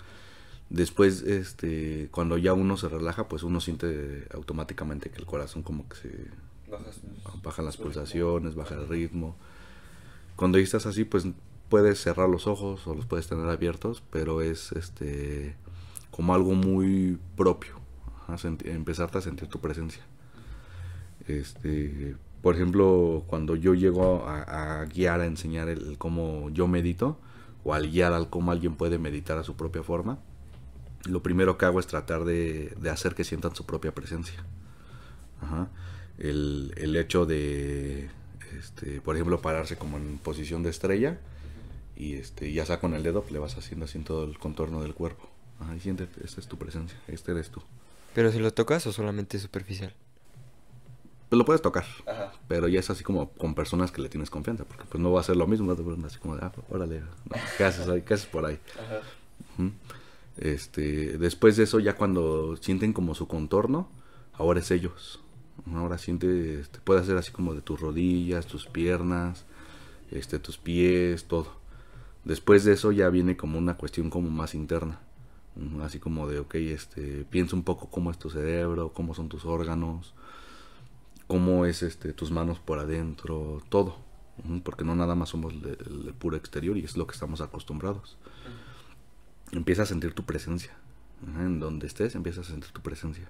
Después, este, cuando ya uno se relaja, pues uno siente automáticamente que el corazón como que se baja las pulsaciones, baja el ritmo. Cuando ya estás así, pues puedes cerrar los ojos o los puedes tener abiertos, pero es este como algo muy propio. Senti- empezarte a sentir tu presencia. Este, por ejemplo, cuando yo llego a, a guiar, a enseñar el cómo yo medito, o al guiar al cómo alguien puede meditar a su propia forma, lo primero que hago es tratar de, de hacer que sientan su propia presencia. Ajá. El, el hecho de, este, por ejemplo, pararse como en posición de estrella y este, ya sea con el dedo le vas haciendo así en todo el contorno del cuerpo. Ajá, y siéntete, esta es tu presencia, este eres tú. ¿Pero si lo tocas o solamente es superficial? Pues lo puedes tocar, Ajá. pero ya es así como con personas que le tienes confianza, porque pues no va a ser lo mismo, no te ponen así como de, ah, órale, ¿no? ¿qué haces ahí? ¿Qué haces por ahí? Ajá. Ujú. Este, después de eso, ya cuando sienten como su contorno, ahora es ellos. Ahora siente, este, puede hacer así como de tus rodillas, tus piernas, este, tus pies, todo. Después de eso ya viene como una cuestión como más interna. Así como de, ok, este, piensa un poco cómo es tu cerebro, cómo son tus órganos, cómo es este, tus manos por adentro, todo. Porque no nada más somos el puro exterior y es lo que estamos acostumbrados empieza a sentir tu presencia. En donde estés, empiezas a sentir tu presencia.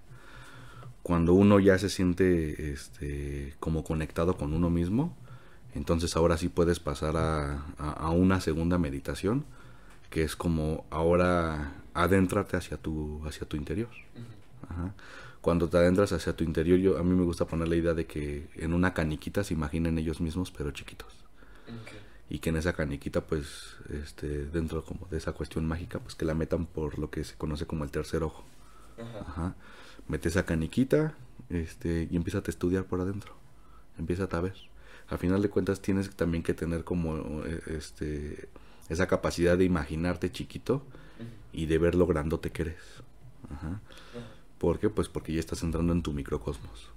Cuando uno ya se siente este, como conectado con uno mismo, entonces ahora sí puedes pasar a, a- a una segunda meditación, que es como ahora adéntrate hacia tu, hacia tu interior. Ajá. Cuando te adentras hacia tu interior, yo, a mí me gusta poner la idea de que en una caniquita se imaginen ellos mismos, pero chiquitos y que en esa caniquita pues este dentro como de esa cuestión mágica pues que la metan por lo que se conoce como el tercer ojo. Ajá. mete esa caniquita este y empieza a estudiar por adentro. Empieza a ver. Al final de cuentas tienes también que tener como eh, este esa capacidad de imaginarte chiquito y de ver lo grandote que eres. Ajá. ¿Por qué? Pues porque ya estás entrando en tu microcosmos.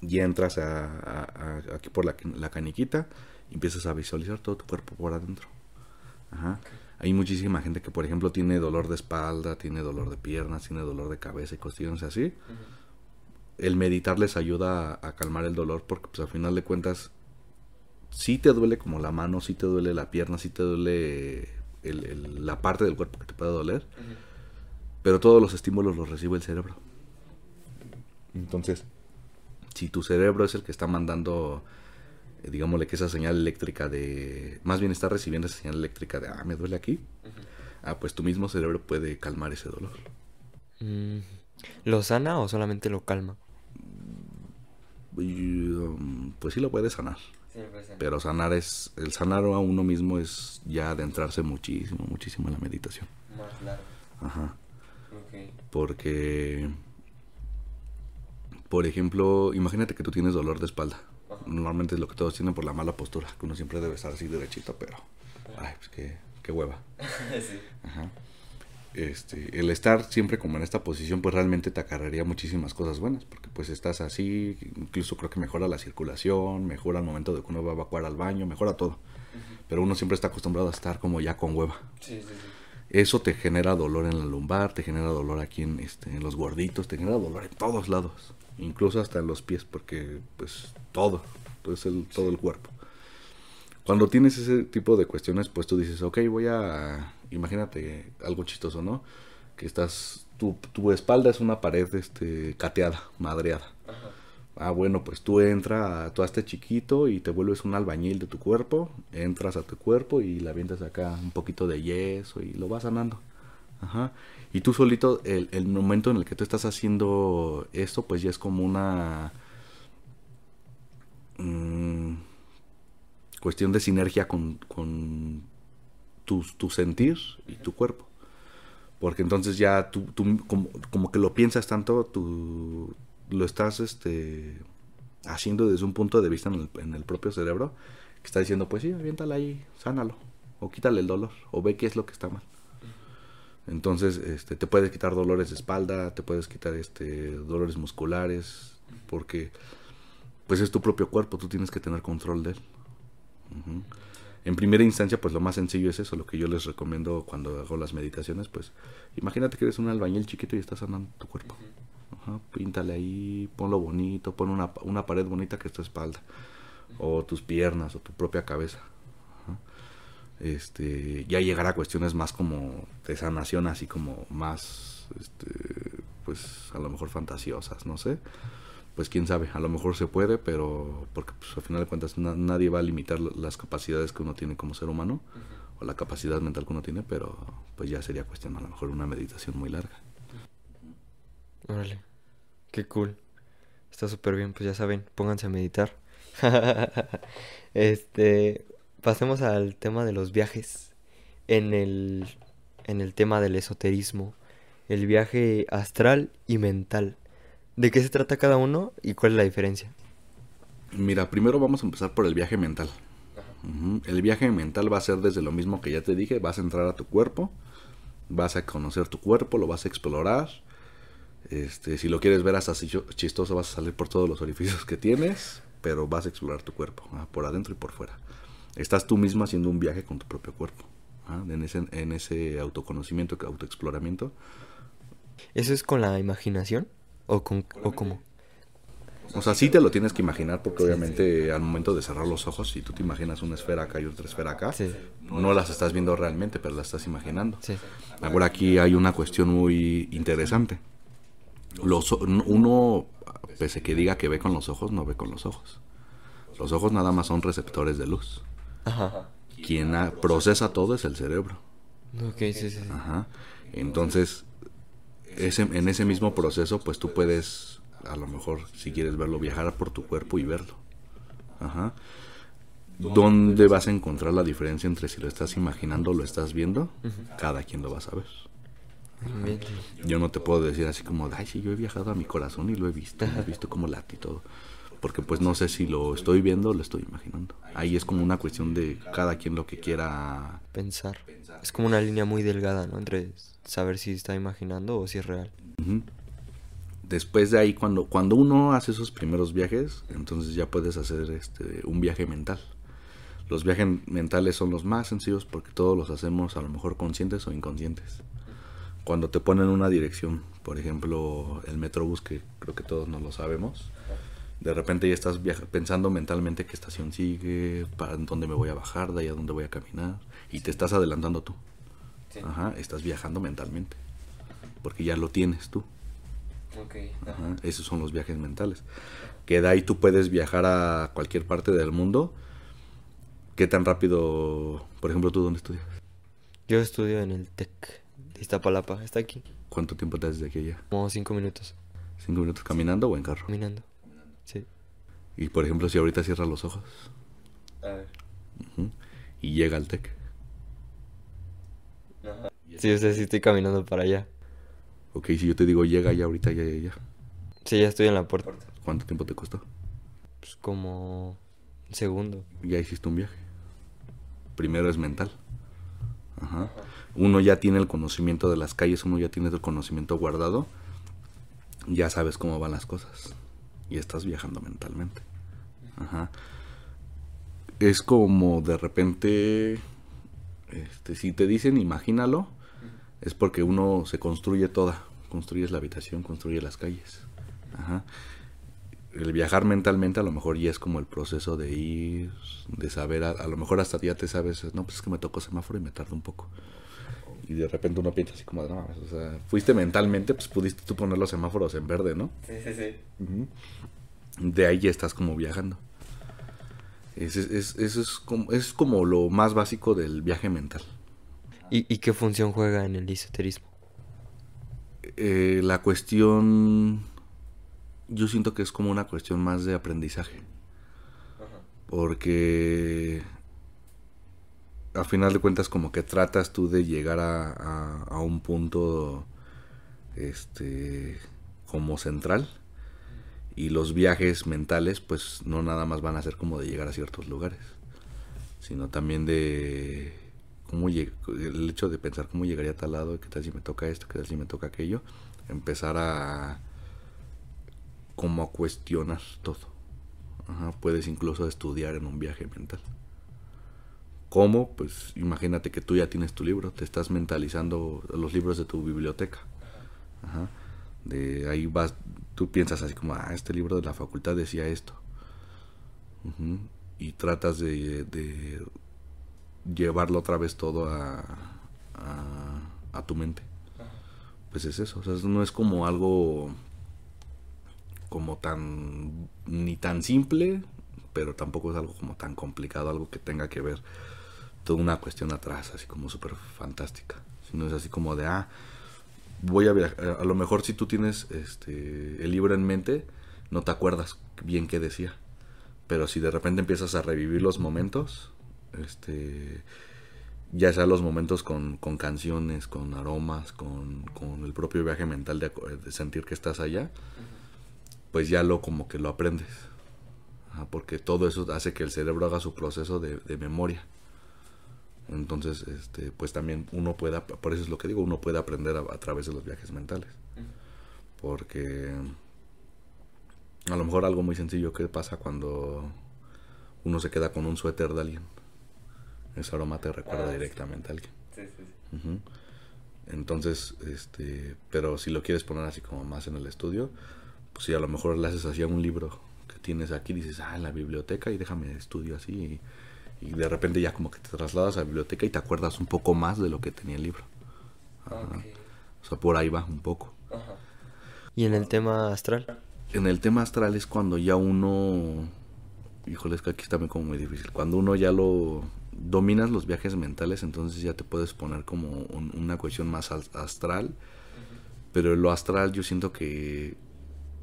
Y entras a, a- a- aquí por la, la caniquita empiezas a visualizar todo tu cuerpo por adentro. Ajá. Hay muchísima gente que, por ejemplo, tiene dolor de espalda, tiene dolor de piernas, tiene dolor de cabeza y cuestiones así. El meditar les ayuda a, a calmar el dolor porque, pues, al final de cuentas, sí te duele como la mano, sí te duele la pierna, sí te duele el- el- la parte del cuerpo que te puede doler, pero todos los estímulos los recibe el cerebro. Entonces, si tu cerebro es el que está mandando, digámosle que esa señal eléctrica de, más bien está recibiendo esa señal eléctrica de, ah, me duele aquí, ah, pues tu mismo cerebro puede calmar ese dolor. Mm, ¿Lo sana o solamente lo calma? Um, pues sí lo puede sanar. Pero sanar es, el sanar a uno mismo es ya adentrarse muchísimo, muchísimo en la meditación. Más largo. Ajá. Porque, por ejemplo, imagínate que tú tienes dolor de espalda. Normalmente es lo que todos tienen por la mala postura, que uno siempre debe estar así derechito, pero, ay, pues qué, qué hueva. <laughs> sí. Ajá. Este, el estar siempre como en esta posición, pues realmente te acarrearía muchísimas cosas buenas, porque pues estás así, incluso creo que mejora la circulación, mejora el momento de que uno va a evacuar al baño, mejora todo. Pero uno siempre está acostumbrado a estar como ya con hueva. Sí, sí, sí. Eso te genera dolor en la lumbar, te genera dolor aquí en, este, en los gorditos, te genera dolor en todos lados, incluso hasta en los pies, porque pues todo, todo es el, todo el cuerpo. Cuando tienes ese tipo de cuestiones, pues tú dices, ok, voy a, imagínate algo chistoso, ¿no? Que estás, tu, tu espalda es una pared este, cateada, madreada. Ah, bueno, pues tú entras, tú hazte chiquito y te vuelves un albañil de tu cuerpo, entras a tu cuerpo y le avientas acá un poquito de yeso y lo vas sanando. Ajá. Y tú solito, el, el momento en el que tú estás haciendo esto, pues ya es como una mm, cuestión de sinergia con, con tu, tu sentir y tu cuerpo. Porque entonces ya tú, como, como que lo piensas tanto, tú lo estás este, haciendo desde un punto de vista en el, en el propio cerebro, que está diciendo, pues sí, aviéntala ahí, sánalo, o quítale el dolor, o ve qué es lo que está mal. Entonces, este, te puedes quitar dolores de espalda, te puedes quitar este, dolores musculares, porque pues es tu propio cuerpo, tú tienes que tener control de él. En primera instancia, pues lo más sencillo es eso, lo que yo les recomiendo cuando hago las meditaciones, pues imagínate que eres un albañil chiquito y estás sanando tu cuerpo. Píntale ahí, ponlo bonito, pon una, una pared bonita que es tu espalda, o tus piernas, o tu propia cabeza. Este, ya llegar a cuestiones más como de sanación, así como más, este, pues a lo mejor fantasiosas, no sé. Pues quién sabe, a lo mejor se puede, pero porque pues, al final de cuentas na- nadie va a limitar las capacidades que uno tiene como ser humano o la capacidad mental que uno tiene, pero pues ya sería cuestión a lo mejor una meditación muy larga. Órale. Qué cool. Está súper bien, pues ya saben, pónganse a meditar. <laughs> Este, pasemos al tema de los viajes. En el, en el tema del esoterismo, el viaje astral y mental. ¿De qué se trata cada uno y cuál es la diferencia? Mira, primero vamos a empezar por el viaje mental. El viaje mental va a ser desde lo mismo que ya te dije, vas a entrar a tu cuerpo, vas a conocer tu cuerpo, lo vas a explorar. Este, si lo quieres ver hasta chistoso, vas a salir por todos los orificios que tienes, pero vas a explorar tu cuerpo, ah, por adentro y por fuera. Estás tú mismo haciendo un viaje con tu propio cuerpo, ah, en, ese, en ese autoconocimiento, autoexploramiento. ¿Eso es con la imaginación? ¿O, con, o cómo? O sea, sí te lo tienes que imaginar porque obviamente al momento de cerrar los ojos, si tú te imaginas una esfera acá y otra esfera acá, Sí. no las estás viendo realmente, pero las estás imaginando. Sí. Ahora aquí hay una cuestión muy interesante. Los, uno, pese que diga que ve con los ojos, no ve con los ojos. Los ojos nada más son receptores de luz. Ajá. Quien procesa todo es el cerebro. Ok, sí, sí, sí. Ajá. Entonces, ese, en ese mismo proceso, pues tú puedes, a lo mejor, si quieres verlo, viajar por tu cuerpo y verlo. Ajá. ¿Dónde vas a encontrar la diferencia entre si lo estás imaginando o lo estás viendo? Cada quien lo va a saber. Yo no te puedo decir así como, ay, sí, yo he viajado a mi corazón y lo he visto, he visto cómo late y todo. Porque pues no sé si lo estoy viendo o lo estoy imaginando. Ahí es como una cuestión de cada quien lo que quiera Pensar. Es como una línea muy delgada, ¿no? Entre saber si está imaginando o si es real. Después de ahí, cuando, cuando uno hace esos primeros viajes, entonces ya puedes hacer este, un viaje mental. Los viajes mentales son los más sencillos porque todos los hacemos a lo mejor conscientes o inconscientes. Cuando te ponen una dirección, por ejemplo, el metrobús, que creo que todos no lo sabemos, de repente ya estás viaja- pensando mentalmente qué estación sigue, para dónde me voy a bajar, de ahí a dónde voy a caminar, y te estás adelantando tú. Ajá, estás viajando mentalmente. Porque ya lo tienes tú. Ok. Ajá, esos son los viajes mentales. Que de ahí tú puedes viajar a cualquier parte del mundo. ¿Qué tan rápido, por ejemplo, tú dónde estudias? Yo estudio en el TEC de Iztapalapa, está aquí. ¿Cuánto tiempo te haces de aquí a allá? Como cinco minutos ¿Cinco minutos caminando o en carro? caminando. Y por ejemplo, si ahorita cierras los ojos A ver. y llega al TEC. Sí, o sea, sí estoy caminando para allá. Ok, si yo te digo llega ya ahorita, ya, ya, ya. Sí, ya estoy en la puerta. ¿Cuánto tiempo te costó? Pues como un segundo. Ya hiciste un viaje. Primero es mental. Ajá. Uno ya tiene el conocimiento de las calles, uno ya tiene el conocimiento guardado. Ya sabes cómo van las cosas. Y estás viajando mentalmente. Ajá. Es como de repente, este, si te dicen imagínalo, es porque uno se construye toda. Construyes la habitación, construye las calles. Ajá el viajar mentalmente a lo mejor ya es como el proceso de ir, de saber, a, a, lo mejor hasta ya te sabes, no, pues es que me tocó semáforo y me tarda un poco. Y de repente uno piensa así como, no, o sea, fuiste mentalmente, pues pudiste tú poner los semáforos en verde, ¿no? Sí, sí, sí. Uh -huh. De ahí ya estás como viajando. Es, es, eso es como, es como lo más básico del viaje mental. ¿Y, y qué función juega en el esoterismo? Eh, la cuestión yo siento que es como una cuestión más de aprendizaje. Ajá. Porque a final de cuentas como que tratas tú de llegar a, a, un punto este como central y los viajes mentales pues no nada más van a ser como de llegar a ciertos lugares sino también de cómo el hecho de pensar cómo llegaría a tal lado qué tal si me toca esto qué tal si me toca aquello empezar a como a cuestionar todo. Ajá, puedes incluso estudiar en un viaje mental. ¿Cómo? Pues imagínate que tú ya tienes tu libro, te estás mentalizando los libros de tu biblioteca. Ajá. De ahí vas, tú piensas así como, ah, este libro de la facultad decía esto. Y tratas de, llevarlo otra vez todo a tu mente. Pues es eso, o sea, no es como algo como tan ni tan simple, pero tampoco es algo como tan complicado, algo que tenga que ver toda una cuestión atrás, así como súper fantástica. Sino es así como de, ah, voy a viajar. A lo mejor si tú tienes este, el libro en mente, no te acuerdas bien qué decía. Pero si de repente empiezas a revivir los momentos, este, ya sea los momentos con, con canciones, con aromas, con, con, el propio viaje mental de, de sentir que estás allá, pues ya lo como que lo aprendes. Ajá, porque todo eso hace que el cerebro haga su proceso de, de, memoria. Entonces, este, pues también uno pueda, por eso es lo que digo, uno puede aprender a, a través de los viajes mentales. Porque a lo mejor algo muy sencillo que pasa cuando uno se queda con un suéter de alguien. Ese aroma te recuerda ah, directamente sí. a alguien. Sí, sí, uh -huh. Entonces, este, pero si lo quieres poner así como más en el estudio, pues si a lo mejor le haces así a un libro que tienes aquí, dices, ah, en la biblioteca y déjame estudio así. Y, y, de repente ya como que te trasladas a la biblioteca y te acuerdas un poco más de lo que tenía el libro. Ajá. Okay. O sea, por ahí va un poco. Ajá. ¿Y en el tema astral? En el tema astral es cuando ya uno... Híjole, es que aquí está como muy difícil. Cuando uno ya lo dominas los viajes mentales, entonces ya te puedes poner como un, una cuestión más astral. Uh -huh. Pero lo astral yo siento que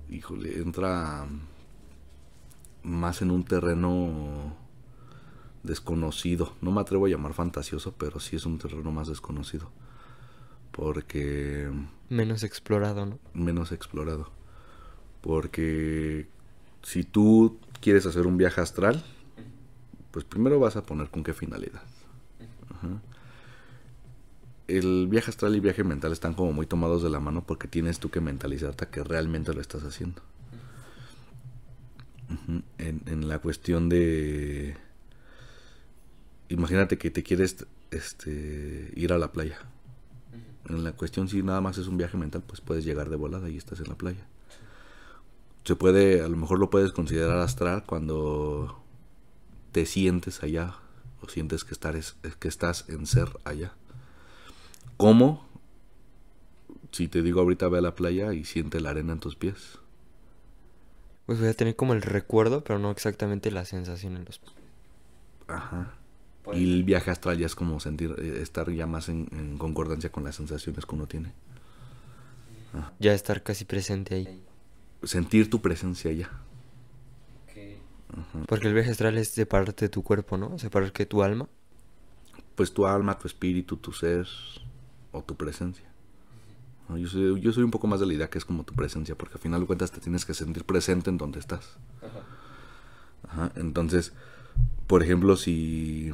híjole, entra más en un terreno desconocido. No me atrevo a llamar fantasioso, pero sí es un terreno más desconocido. Porque... Menos explorado, ¿no? Menos explorado. Porque si tú quieres hacer un viaje astral, pues primero vas a poner con qué finalidad. Ajá el viaje astral y viaje mental están como muy tomados de la mano porque tienes tú que mentalizarte a que realmente lo estás haciendo. En, la cuestión de... Imagínate que te quieres este, ir a la playa. En la cuestión si nada más es un viaje mental, pues puedes llegar de volada y estás en la playa. Se puede, a lo mejor lo puedes considerar astral cuando te sientes allá o sientes que, estar, que estás en ser allá ¿Cómo? Si te digo ahorita ve a la playa y siente la arena en tus pies. Pues voy a tener como el recuerdo, pero no exactamente la sensación en los Ajá. Y el viaje astral ya es como sentir, eh, estar ya más en, en concordancia con las sensaciones que uno tiene. Ya estar casi presente ahí. Sentir tu presencia ya. Porque el viaje astral es separarte de tu cuerpo, ¿no? Separar que tu alma. Pues tu alma, tu espíritu, tu ser o tu presencia. Yo soy, yo soy un poco más de la idea que es como tu presencia, porque al final de cuentas te tienes que sentir presente en donde estás. Ajá. Entonces, por ejemplo, si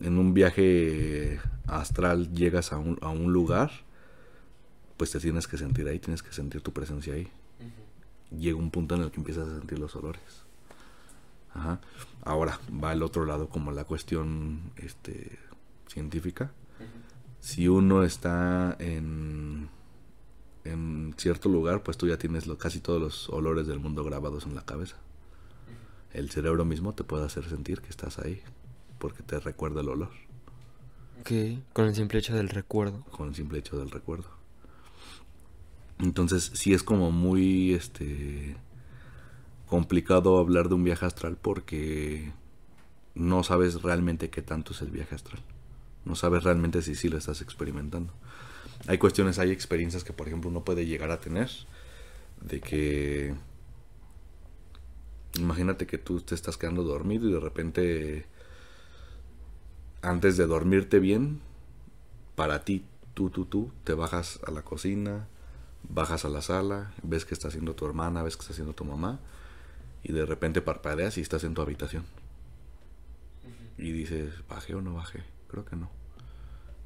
en un viaje astral llegas a un, a un lugar, pues te tienes que sentir ahí, tienes que sentir tu presencia ahí. Llega un punto en el que empiezas a sentir los olores. Ajá. Ahora va al otro lado como la cuestión este, científica. Si uno está en, en cierto lugar, pues tú ya tienes lo, casi todos los olores del mundo grabados en la cabeza. El cerebro mismo te puede hacer sentir que estás ahí, porque te recuerda el olor, Ok. Con el simple hecho del recuerdo. con el simple hecho del recuerdo. Entonces, sí es como muy este complicado hablar de un viaje astral porque no sabes realmente qué tanto es el viaje astral. No sabes realmente si sí lo estás experimentando. Hay cuestiones, hay experiencias que, por ejemplo, uno puede llegar a tener de que imagínate que tú te estás quedando dormido y de repente antes de dormirte bien, para ti, tú, tú, tú, te bajas a la cocina, bajas a la sala, ves que está haciendo tu hermana, ves que está haciendo tu mamá, y de repente parpadeas y estás en tu habitación. Y dices, ¿bajé o no bajé? Creo que no.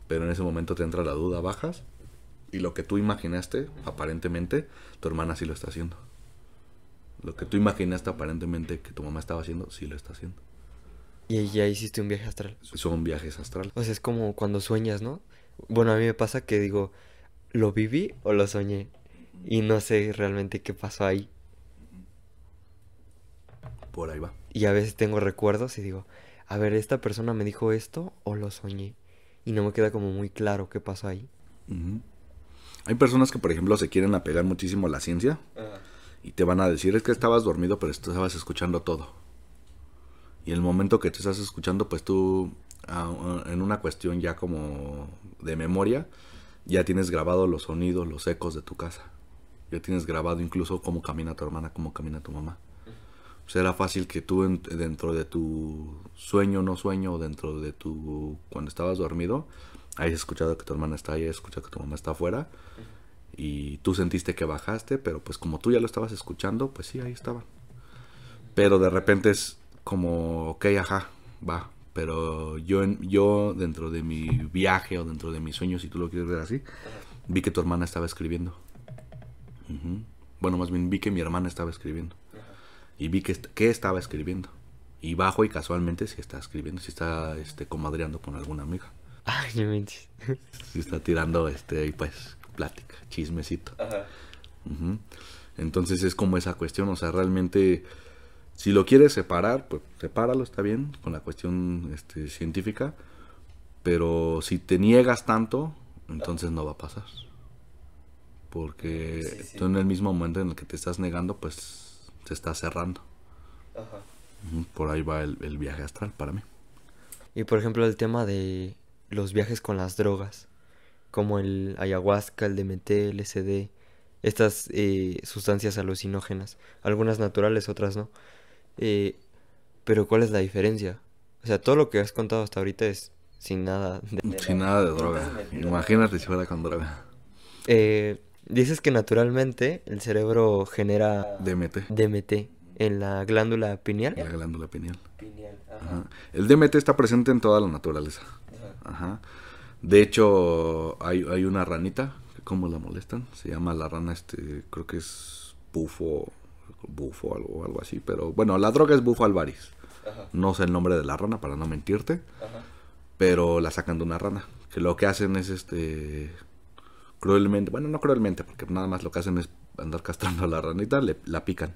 Pero en ese momento te entra la duda, bajas, y lo que tú imaginaste, aparentemente, tu hermana sí lo está haciendo. Lo que tú imaginaste aparentemente que tu mamá estaba haciendo, sí lo está haciendo. Y ya hiciste un viaje astral. Son viajes astrales. O sea, es como cuando sueñas, ¿no? Bueno, a mí me pasa que digo, ¿lo viví o lo soñé? Y no sé realmente qué pasó ahí. Por ahí va. Y a veces tengo recuerdos y digo, a ver, ¿esta persona me dijo esto o lo soñé? Y no me queda como muy claro qué pasó ahí. Hay personas que, por ejemplo, se quieren apegar muchísimo a la ciencia y te van a decir, es que estabas dormido, pero estabas escuchando todo. Y el momento que te estás escuchando, pues tú, ah, en una cuestión ya como de memoria, ya tienes grabado los sonidos, los ecos de tu casa. Ya tienes grabado incluso cómo camina tu hermana, cómo camina tu mamá. Pues era fácil que tú en- dentro de tu sueño, no sueño, dentro de tu... cuando estabas dormido, hayas escuchado que tu hermana está ahí, escuchado que tu mamá está afuera. Y tú sentiste que bajaste, pero pues como tú ya lo estabas escuchando, pues sí, ahí estaban. Pero de repente es como, ok, ajá, va. Pero yo, yo dentro de mi viaje o dentro de mis sueños, si tú lo quieres ver así, vi que tu hermana estaba escribiendo. Bueno, más bien vi que mi hermana estaba escribiendo. Y vi que, que estaba escribiendo. Y bajo y casualmente si está escribiendo, si está este, comadreando con alguna amiga. Ay, no. Si está tirando este, ahí, pues, plática, chismecito. Ujú. Entonces es como esa cuestión, o sea, realmente, si lo quieres separar, pues sepáralo, está bien, con la cuestión este, científica, pero si te niegas tanto, entonces no va a pasar. Porque Sí, sí. tú en el mismo momento en el que te estás negando, pues se está cerrando. Ujú, Por ahí va el, el viaje astral para mí. Y por ejemplo, el tema de los viajes con las drogas, como el ayahuasca, el DMT, el LSD, estas eh, sustancias alucinógenas, algunas naturales, otras no. Eh, pero ¿cuál es la diferencia? O sea, todo lo que has contado hasta ahorita es sin nada de... Sin nada de droga. Imagínate si fuera con droga. Eh, dices que naturalmente el cerebro genera DMT, DMT en la glándula pineal. la glándula pineal. Pineal, Ajá. El DMT está presente en toda la naturaleza. Ajá. De hecho, hay, hay una ranita, que ¿cómo la molestan? Se llama la rana, este, creo que es bufo, bufo algo, algo así. Pero bueno, la droga es bufo alvaris. No sé el nombre de la rana para no mentirte. Pero la sacan de una rana. Que lo que hacen es este cruelmente, bueno, no cruelmente, porque nada más lo que hacen es andar castrando a la ranita, le, la pican.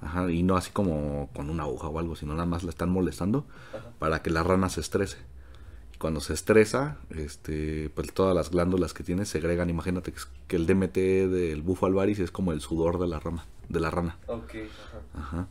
Ajá, y no así como con una aguja o algo, sino nada más la están molestando para que la rana se estrese. Cuando se estresa, este, pues todas las glándulas que tiene segregan. Imagínate que, es- que el DMT del bufo alvaris es como el sudor de la rama, de la rana. Ok, Ajá.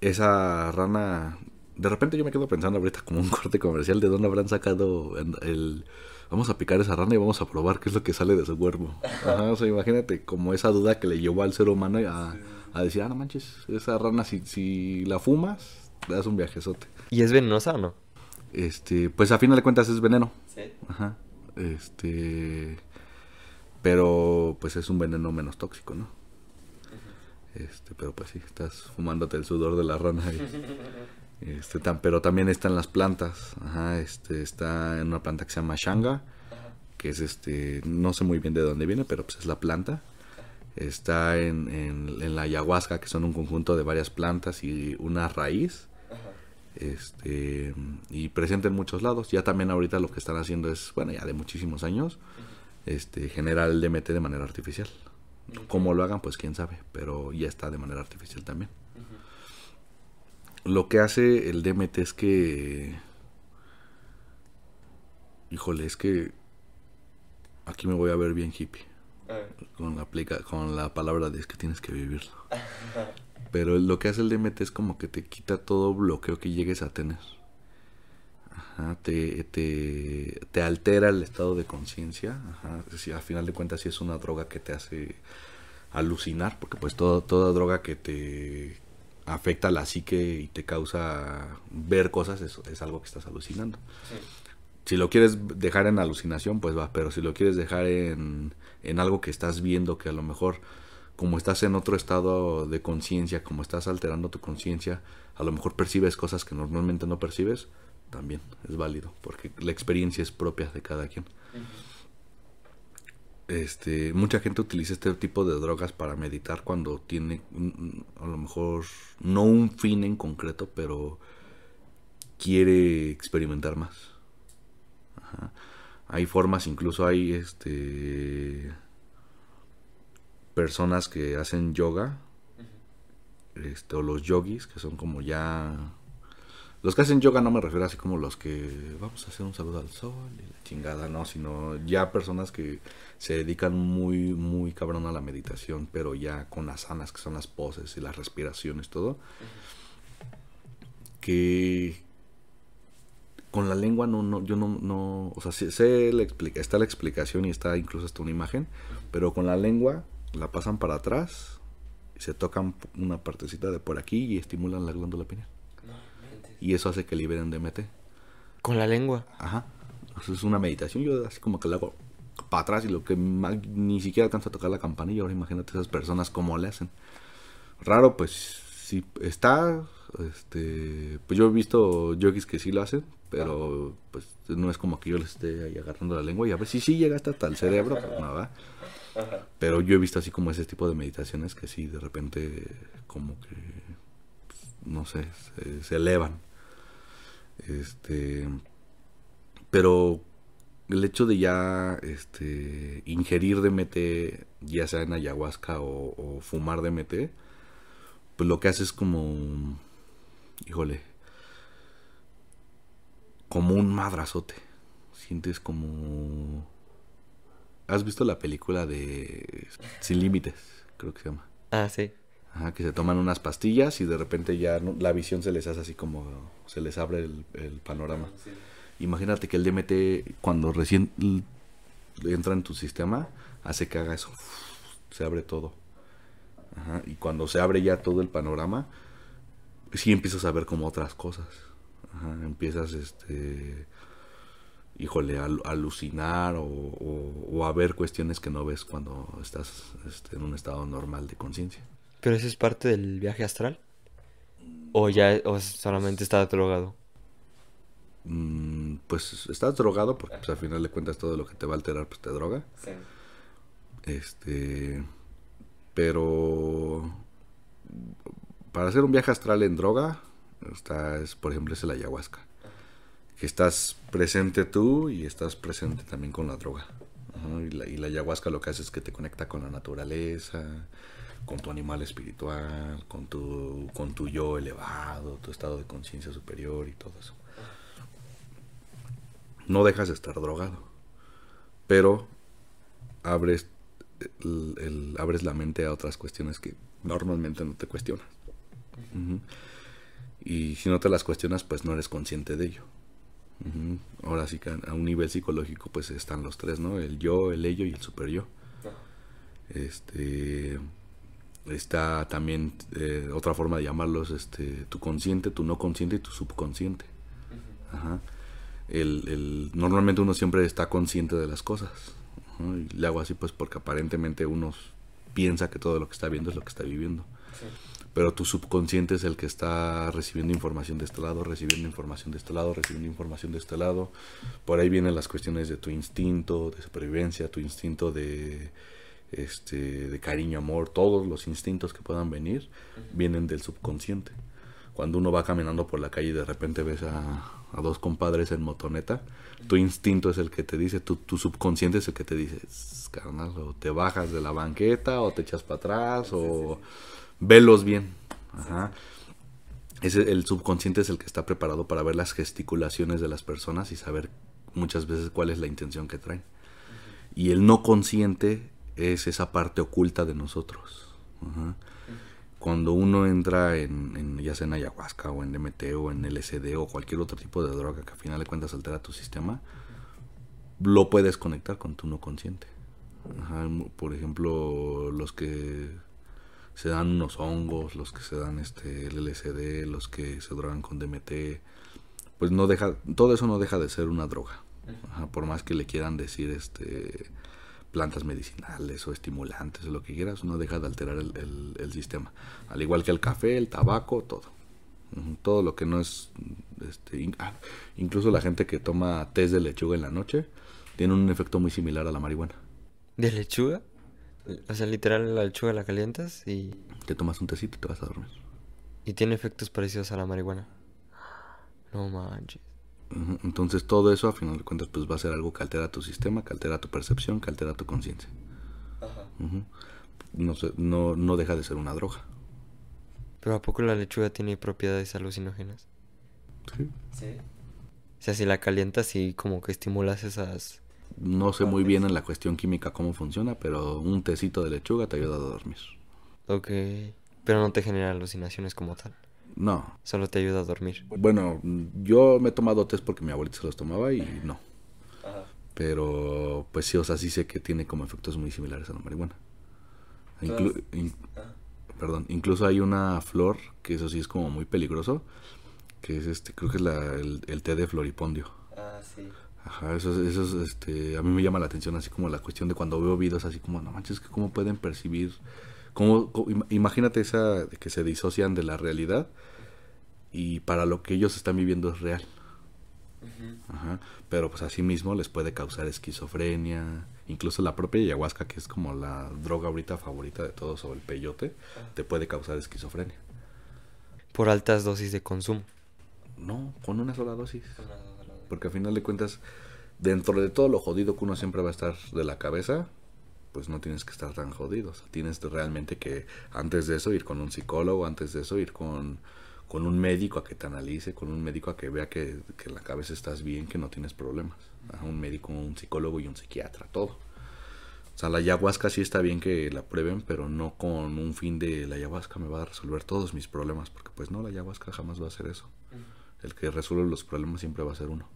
Esa rana, de repente yo me quedo pensando ahorita como un <laughs> corte comercial de dónde habrán sacado el, el- vamos a picar esa rana y vamos a probar qué es lo que sale de su cuerpo. Ajá, o sea, imagínate como esa duda que le llevó al ser humano a, a decir, ah, no manches, esa rana si, si la fumas, te das un viajezote. ¿Y es venenosa o no? Este, pues a final de cuentas es veneno. Sí. Ajá. Este, pero pues es un veneno menos tóxico, ¿no? Este, pero pues sí, estás fumándote el sudor de la rana y, <laughs> este, tan, pero también está en las plantas, ajá, este, está en una planta que se llama shanga, que es este, no sé muy bien de dónde viene, pero pues es la planta. Está en, en, en la ayahuasca, que son un conjunto de varias plantas y una raíz este y presente en muchos lados. Ya también ahorita lo que están haciendo es, bueno, ya de muchísimos años, este generar el DMT de manera artificial. Cómo lo hagan, pues quién sabe, pero ya está de manera artificial también. Lo que hace el DMT es que híjole, es que aquí me voy a ver bien hippie con la aplica con la palabra de es que tienes que vivirlo. <laughs> Pero lo que hace el DMT es como que te quita todo bloqueo que llegues a tener. Ajá, te, te, te altera el estado de conciencia. Decir, al final de cuentas sí es una droga que te hace alucinar, porque pues todo, toda droga que te afecta a la psique y te causa ver cosas es, es algo que estás alucinando. Si lo quieres dejar en alucinación, pues va, pero si lo quieres dejar en, en algo que estás viendo, que a lo mejor como estás en otro estado de conciencia, como estás alterando tu conciencia, a lo mejor percibes cosas que normalmente no percibes, también es válido, porque la experiencia es propia de cada quien. Este, mucha gente utiliza este tipo de drogas para meditar cuando tiene un- a lo mejor no un fin en concreto, pero quiere experimentar más. Ajá. Hay formas, incluso hay este personas que hacen yoga, este, o los yogis, que son como ya... Los que hacen yoga no me refiero así como los que vamos a hacer un saludo al sol y la chingada, no, sino ya personas que se dedican muy, muy cabrón a la meditación, pero ya con las sanas, que son las poses y las respiraciones, todo. Que con la lengua no, no, yo no, no, o sea, sé la explica, está la explicación y está incluso hasta una imagen, pero con la lengua la pasan para atrás y se tocan una partecita de por aquí y estimulan la glándula pineal. Y eso hace que liberen DMT. Con la lengua. Ajá. Eso es una meditación. Yo así como que la hago para atrás y lo que ni siquiera alcanza a tocar la campanilla. Ahora imagínate esas personas cómo le hacen. Raro, pues sí está. Este, pues yo he visto yogis que sí lo hacen, pero pues no es como que yo les esté ahí agarrando la lengua y a ver si sí llega hasta, el cerebro, pues no Pero yo he visto así como ese tipo de meditaciones que sí de repente como que pues, no sé, se, elevan. Este, pero el hecho de ya este ingerir DMT, ya sea en ayahuasca o fumar DMT, pues lo que hace es como, híjole, como un madrazote. Sientes como... ¿Has visto la película de Sin Límites? Creo que se llama. Ah, sí. Ajá, que se toman unas pastillas y de repente ya no- la visión se les hace así como se les abre el, el panorama. Imagínate que el DMT cuando recién entra en tu sistema hace que haga eso. Se abre todo. Ajá, y cuando se abre ya todo el panorama, sí empiezas a ver como otras cosas. Ajá, empiezas, este, híjole, al- alucinar o, o- o a ver cuestiones que no ves cuando estás este, en un estado normal de conciencia. ¿Pero eso es parte del viaje astral? ¿O ya o solamente está drogado? Mm, pues estás drogado porque pues, al final de cuentas todo lo que te va a alterar pues te droga. Sí. Este, pero para hacer un viaje astral en droga, está, es, por ejemplo, es el ayahuasca. Que estás presente tú y estás presente también con la droga. Ajá, y, la, y la ayahuasca lo que hace es que te conecta con la naturaleza, con tu animal espiritual, con tu, con tu yo elevado, tu estado de conciencia superior y todo eso. no dejas de estar drogado, pero abres, abres la mente a otras cuestiones que normalmente no te cuestionas. Y si no te las cuestionas, pues no eres consciente de ello. Ahora sí que a un nivel psicológico pues están los tres, ¿no? El yo, el ello y el super yo. Este está también eh, otra forma de llamarlos este tu consciente, tu no consciente y tu subconsciente. Ajá. El, normalmente uno siempre está consciente de las cosas. Y le hago así pues porque aparentemente uno piensa que todo lo que está viendo es lo que está viviendo. Pero tu subconsciente es el que está recibiendo información de este lado, recibiendo información de este lado, recibiendo información de este lado. Por ahí vienen las cuestiones de tu instinto de supervivencia, tu instinto de este, de cariño, amor, todos los instintos que puedan venir vienen del subconsciente. Cuando uno va caminando por la calle y de repente ves a, dos compadres en motoneta, tu instinto es el que te dice, tu, tu subconsciente es el que te dice, carnal, o te bajas de la banqueta, o te echas para atrás, o velos bien. Ajá. el subconsciente es el que está preparado para ver las gesticulaciones de las personas y saber muchas veces cuál es la intención que traen. Y el no consciente es esa parte oculta de nosotros. Cuando uno entra en, ya sea en ayahuasca o en DMT o en LSD o cualquier otro tipo de droga que al final de cuentas altera tu sistema, lo puedes conectar con tu no consciente. Por ejemplo, los que se dan unos hongos, los que se dan este el LSD, los que se drogan con DMT, pues no deja, todo eso no deja de ser una droga. por más que le quieran decir este plantas medicinales o estimulantes o lo que quieras, no deja de alterar el, sistema. Al igual que el café, el tabaco, todo. Todo lo que no es... Este, ah, incluso la gente que toma té de lechuga en la noche tiene un efecto muy similar a la marihuana. ¿De lechuga? O sea, literal la lechuga la calientas y... Te tomas un tecito y te vas a dormir. ¿Y tiene efectos parecidos a la marihuana? No manches. Entonces todo eso a final de cuentas pues va a ser algo que altera tu sistema, que altera tu percepción, que altera tu conciencia. no, no, no deja de ser una droga. Pero ¿a poco la lechuga tiene propiedades alucinógenas? Sí. Sí. O sea, si la calientas y como que estimulas esas... No sé muy bien en la cuestión química cómo funciona, pero un tecito de lechuga te ayuda a dormir. Ok. Pero no te genera alucinaciones como tal. No. Solo te ayuda a dormir. Bueno, yo me he tomado test porque mi abuelita se los tomaba y no. Pero, pues sí, o sea, sí sé que tiene como efectos muy similares a la marihuana. perdón, incluso hay una flor que eso sí es como muy peligroso, que es este, creo que es la, el, té de floripondio. Ah, sí. Ajá, eso, eso es, este, a mí me llama la atención así como la cuestión de cuando veo videos así como, no manches, que cómo pueden percibir como, imagínate esa de que se disocian de la realidad y para lo que ellos están viviendo es real. Ajá. Pero pues así mismo les puede causar esquizofrenia, incluso la propia ayahuasca, que es como la droga ahorita favorita de todos, o el peyote, te puede causar esquizofrenia. Por altas dosis de consumo. No, con una sola dosis. Porque al final de cuentas, dentro de todo lo jodido que uno siempre va a estar de la cabeza, pues no tienes que estar tan jodido. tienes realmente que antes de eso ir con un psicólogo, antes de eso ir con, con un médico a que te analice, con un médico a que vea que, que en la cabeza estás bien, que no tienes problemas. un médico, un psicólogo y un psiquiatra, todo. O sea, la ayahuasca sí está bien que la prueben, pero no con un fin de la ayahuasca me va a resolver todos mis problemas, porque pues no, la ayahuasca jamás va a hacer eso. El que resuelve los problemas siempre va a ser uno.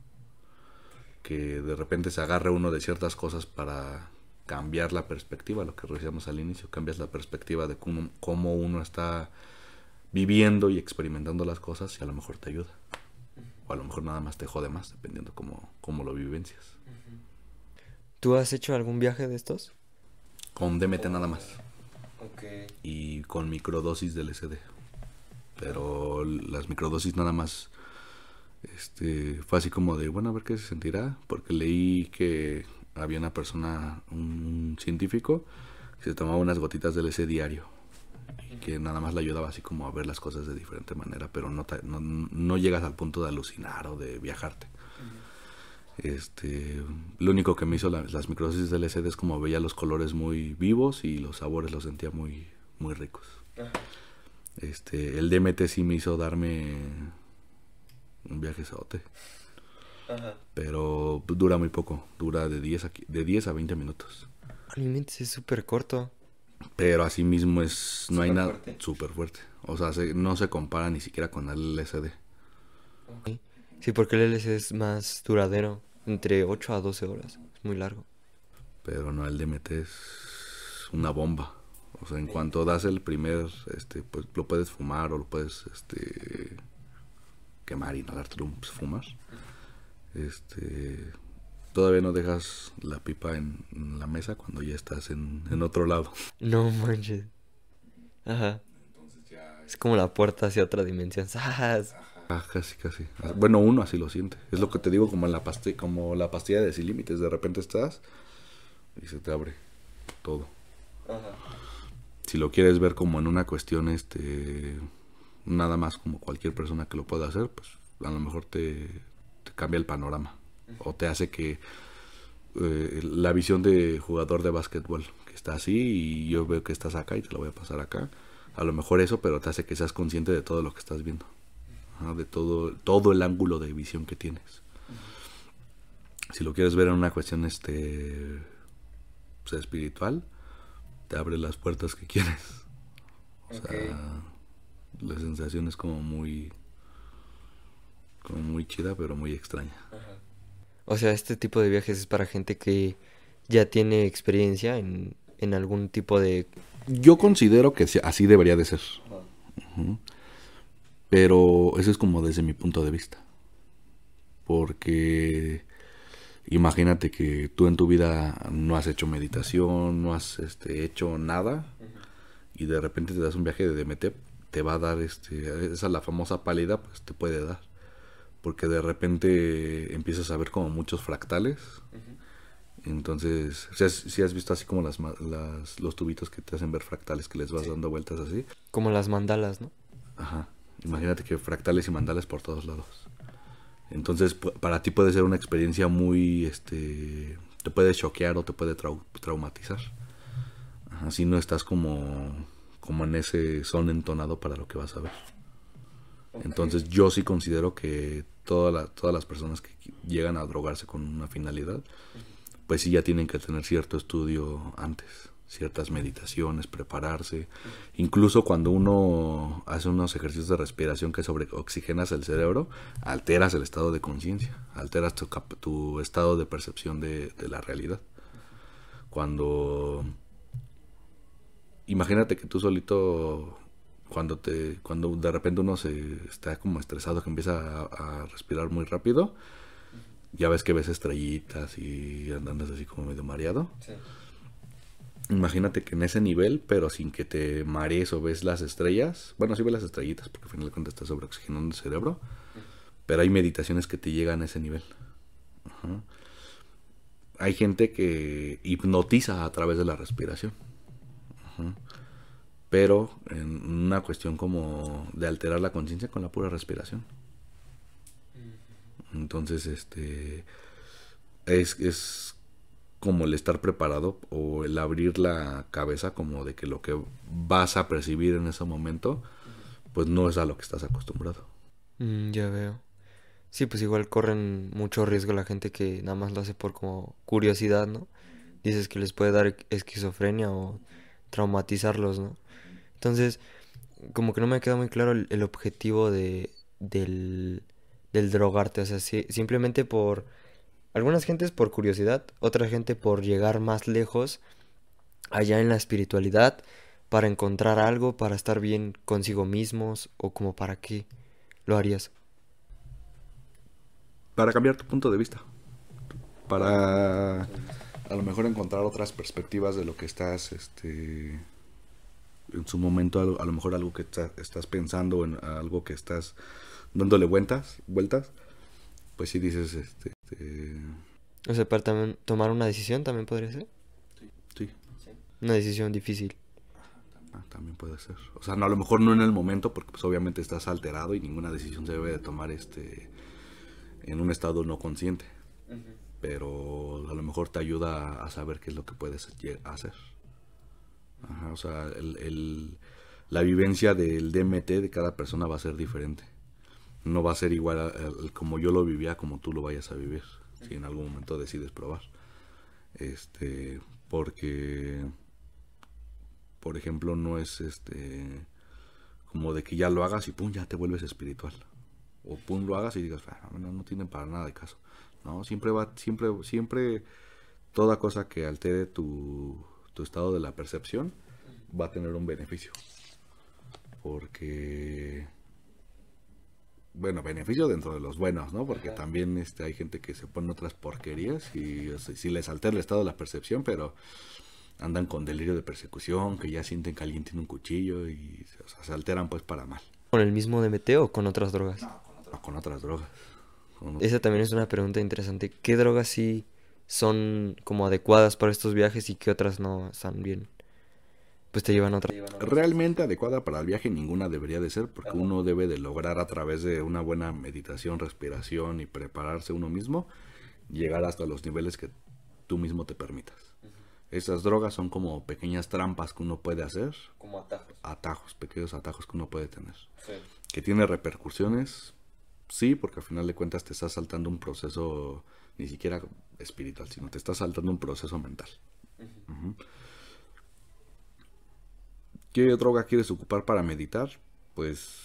Que de repente se agarre uno de ciertas cosas para cambiar la perspectiva, lo que decíamos al inicio, cambias la perspectiva de cómo, uno está viviendo y experimentando las cosas y a lo mejor te ayuda. O a lo mejor nada más te jode más, dependiendo cómo, cómo lo vivencias. ¿Tú has hecho algún viaje de estos? Con DMT nada más. Y con microdosis del LSD. Pero las microdosis nada más este fue así como de, bueno, a ver qué se sentirá, porque leí que había una persona, un, científico, que se tomaba unas gotitas del ese diario y que nada más le ayudaba así como a ver las cosas de diferente manera, pero no, no, llegas al punto de alucinar o de viajarte. Este, lo único que me hizo las microdosis del LSD es como veía los colores muy vivos y los sabores los sentía muy, muy ricos. Este, el DMT sí me hizo darme un viaje saote. Pero dura muy poco, dura de 10 a, de 10 a 20 minutos. Realmente es súper corto. Pero así mismo es, no hay nada súper fuerte. O sea, se- no se compara ni siquiera con el LSD. Sí, porque el LSD es más duradero, entre 8 a 12 horas. Es muy largo. Pero no, el DMT es una bomba. O sea, en cuanto das el primer, este, pues lo puedes fumar o lo puedes, este, quemar y no dártelo, pues, fumar. Este, todavía no dejas la pipa en, en la mesa cuando ya estás en, en otro lado. No manches. Ajá. Es como la puerta hacia otra dimensión. <laughs> ¡Zas! Ah, casi, casi. Ah, Bueno, uno así lo siente. Es lo que te digo como en la pastilla, como la pastilla de sin límites. De repente estás y se te abre todo. Si lo quieres ver como en una cuestión, este, nada más como cualquier persona que lo pueda hacer, pues a lo mejor te, cambia el panorama. O te hace que eh, la visión de jugador de básquetbol, que está así y yo veo que estás acá y te lo voy a pasar acá. A lo mejor eso, pero te hace que seas consciente de todo lo que estás viendo. De todo, todo el ángulo de visión que tienes. Si lo quieres ver en una cuestión este pues, espiritual, te abre las puertas que quieres. O sea, la sensación es como muy como muy chida, pero muy extraña. O sea, este tipo de viajes es para gente que ya tiene experiencia en, en algún tipo de... Yo considero que sí- así debería de ser. Ujú. Pero eso es como desde mi punto de vista. Porque imagínate que tú en tu vida no has hecho meditación, no has este, hecho nada y de repente te das un viaje de DMT, te va a dar este, esa la famosa pálida, pues te puede dar. Porque de repente empiezas a ver como muchos fractales. Entonces, si has, si has visto así como las, las, los tubitos que te hacen ver fractales, que les vas dando vueltas así. como las mandalas, ¿no? Ajá. Imagínate que fractales y mandales por todos lados. Entonces, para ti puede ser una experiencia muy, este, te puede choquear o te puede trau- traumatizar. Ajá, si no estás como, como en ese son entonado para lo que vas a ver. Entonces, yo sí considero que toda la- todas las personas que llegan a drogarse con una finalidad, pues sí ya tienen que tener cierto estudio antes, ciertas meditaciones, prepararse. Incluso cuando uno hace unos ejercicios de respiración que sobreoxigenas el cerebro, alteras el estado de conciencia, alteras tu, estado de percepción de, de la realidad. Cuando imagínate que tú solito cuando te cuando de repente uno se está como estresado que empieza a, a respirar muy rápido ya ves que ves estrellitas y andas así como medio mareado. Imagínate que en ese nivel pero sin que te marees o ves las estrellas bueno sí ves las estrellitas porque al final de cuentas estás sobreoxigenando el cerebro pero hay meditaciones que te llegan a ese nivel. Ajá. hay gente que hipnotiza a través de la respiración Pero en una cuestión como de alterar la conciencia con la pura respiración. Entonces este es, es como el estar preparado o el abrir la cabeza como de que lo que vas a percibir en ese momento pues no es a lo que estás acostumbrado. Mm, ya veo. Sí, pues igual corren mucho riesgo la gente que nada más lo hace por como curiosidad, ¿no? Dices que les puede dar esquizofrenia o traumatizarlos, ¿no? Entonces, como que no me queda muy claro el, objetivo de, del, del drogarte. O sea, si- simplemente por... Algunas gentes por curiosidad, otra gente por llegar más lejos allá en la espiritualidad, para encontrar algo, para estar bien consigo mismos, o como para qué lo harías. para cambiar tu punto de vista para a lo mejor encontrar otras perspectivas de lo que estás este en su momento a lo mejor algo que ta- estás pensando en algo que estás dándole vueltas vueltas pues si dices este, este, O sea, para también tomar una decisión también podría ser. sí. Una decisión difícil. ah, también puede ser. O sea no a lo mejor no en el momento porque pues obviamente estás alterado y ninguna decisión se debe de tomar este en un estado no consciente pero a lo mejor te ayuda a saber qué es lo que puedes hacer. Ajá, o sea, el, el- la vivencia del DMT de cada persona va a ser diferente. no va a ser igual como yo lo vivía como tú lo vayas a vivir si en algún momento decides probar este porque por ejemplo no es este como de que ya lo hagas y pum ya te vuelves espiritual o pum lo hagas y digas "Ah, no, no tiene para nada de caso no siempre va siempre siempre toda cosa que altere tu, tu estado de la percepción va a tener un beneficio porque bueno, beneficio dentro de los buenos, ¿no? Porque también este, hay gente que se pone otras porquerías y o sea, sí les altera el estado de la percepción, pero andan con delirio de persecución, que ya sienten que alguien tiene un cuchillo y o sea, se alteran pues para mal, ¿Con el mismo DMT o con otras drogas? o con otras drogas. Con Esa también es una pregunta interesante. ¿Qué drogas sí son como adecuadas para estos viajes y qué otras no están bien? Pues te llevan a otra. Realmente adecuada para el viaje ninguna debería de ser, porque uno debe de lograr a través de una buena meditación, respiración y prepararse uno mismo, llegar hasta los niveles que tú mismo te permitas. Esas drogas son como pequeñas trampas que uno puede hacer, Como atajos. atajos, pequeños atajos que uno puede tener. Que tiene repercusiones, sí, porque al final de cuentas te estás saltando un proceso ni siquiera espiritual, sino te estás saltando un proceso mental. ¿Qué droga quieres ocupar para meditar? Pues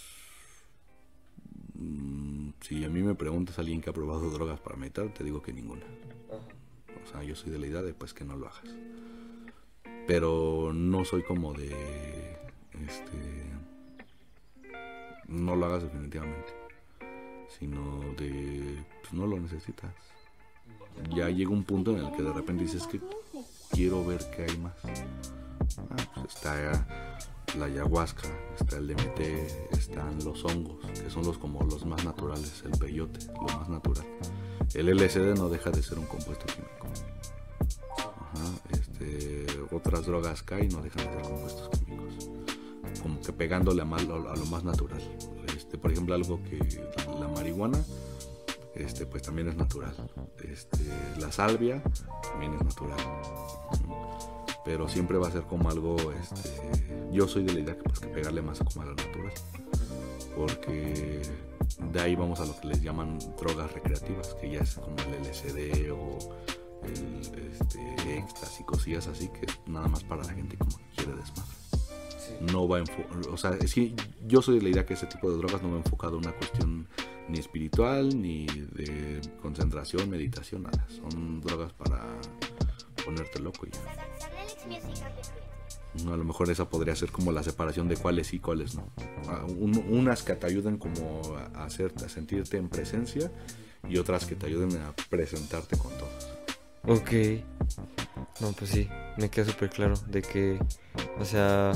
mm, si a mí me preguntas a alguien que ha probado drogas para meditar, te digo que ninguna. O sea, yo soy de la idea de pues que no lo hagas. Pero no soy como de este no lo hagas definitivamente. Sino de pues no lo necesitas. Ya llega un punto en el que de repente dices que quiero ver qué hay más. Ah, pues está la ayahuasca, está el DMT, están los hongos, que son los como los más naturales, el peyote, lo más natural. El LSD no deja de ser un compuesto químico. Ajá, este, otras drogas caen no dejan de ser compuestos químicos. Como que pegándole a, a lo más natural. Este, por ejemplo, algo que la marihuana, este, pues también es natural. Este, la salvia también es natural. Pero siempre va a ser como algo, este, yo soy de la idea que pues que pegarle más como a lo natural. Porque de ahí vamos a lo que les llaman drogas recreativas, que ya es como el LSD o el este, éxtasis, cosillas así, que nada más para la gente como que quiere desmadre. No va o sea, es que yo soy de la idea que ese tipo de drogas no va enfocado a una cuestión ni espiritual, ni de concentración, meditación, nada. Son drogas para ponerte loco ya. A lo mejor esa podría ser como la separación de cuáles sí, cuáles no. Ah, un- unas que te ayuden como a, a sentirte en presencia y otras que te ayuden a presentarte con todos. Ok. No, pues sí, me queda súper claro de que, o sea,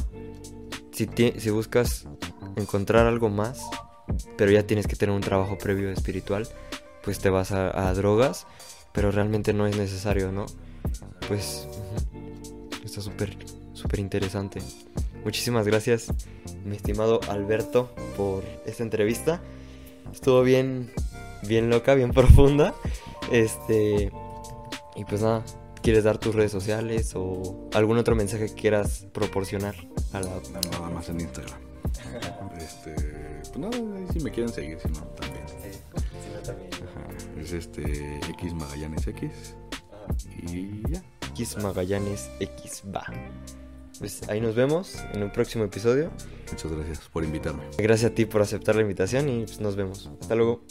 si, buscas encontrar algo más, pero ya tienes que tener un trabajo previo espiritual, pues te vas a, drogas, pero realmente no es necesario, ¿no? Pues está súper, súper interesante. Muchísimas gracias, mi estimado Alberto, por esta entrevista. Estuvo bien, bien loca, bien <laughs> profunda. Este, y pues nada, ¿quieres dar tus redes sociales o algún otro mensaje que quieras proporcionar a la... Nada más en Instagram. <laughs> Este, pues nada, si me quieren seguir, si no, también. Ajá, Es este X Magallanes X y ya. X Magallanes X va. Pues ahí nos vemos en un próximo episodio. Muchas gracias por invitarme. Gracias a ti por aceptar la invitación y pues nos vemos. Hasta luego.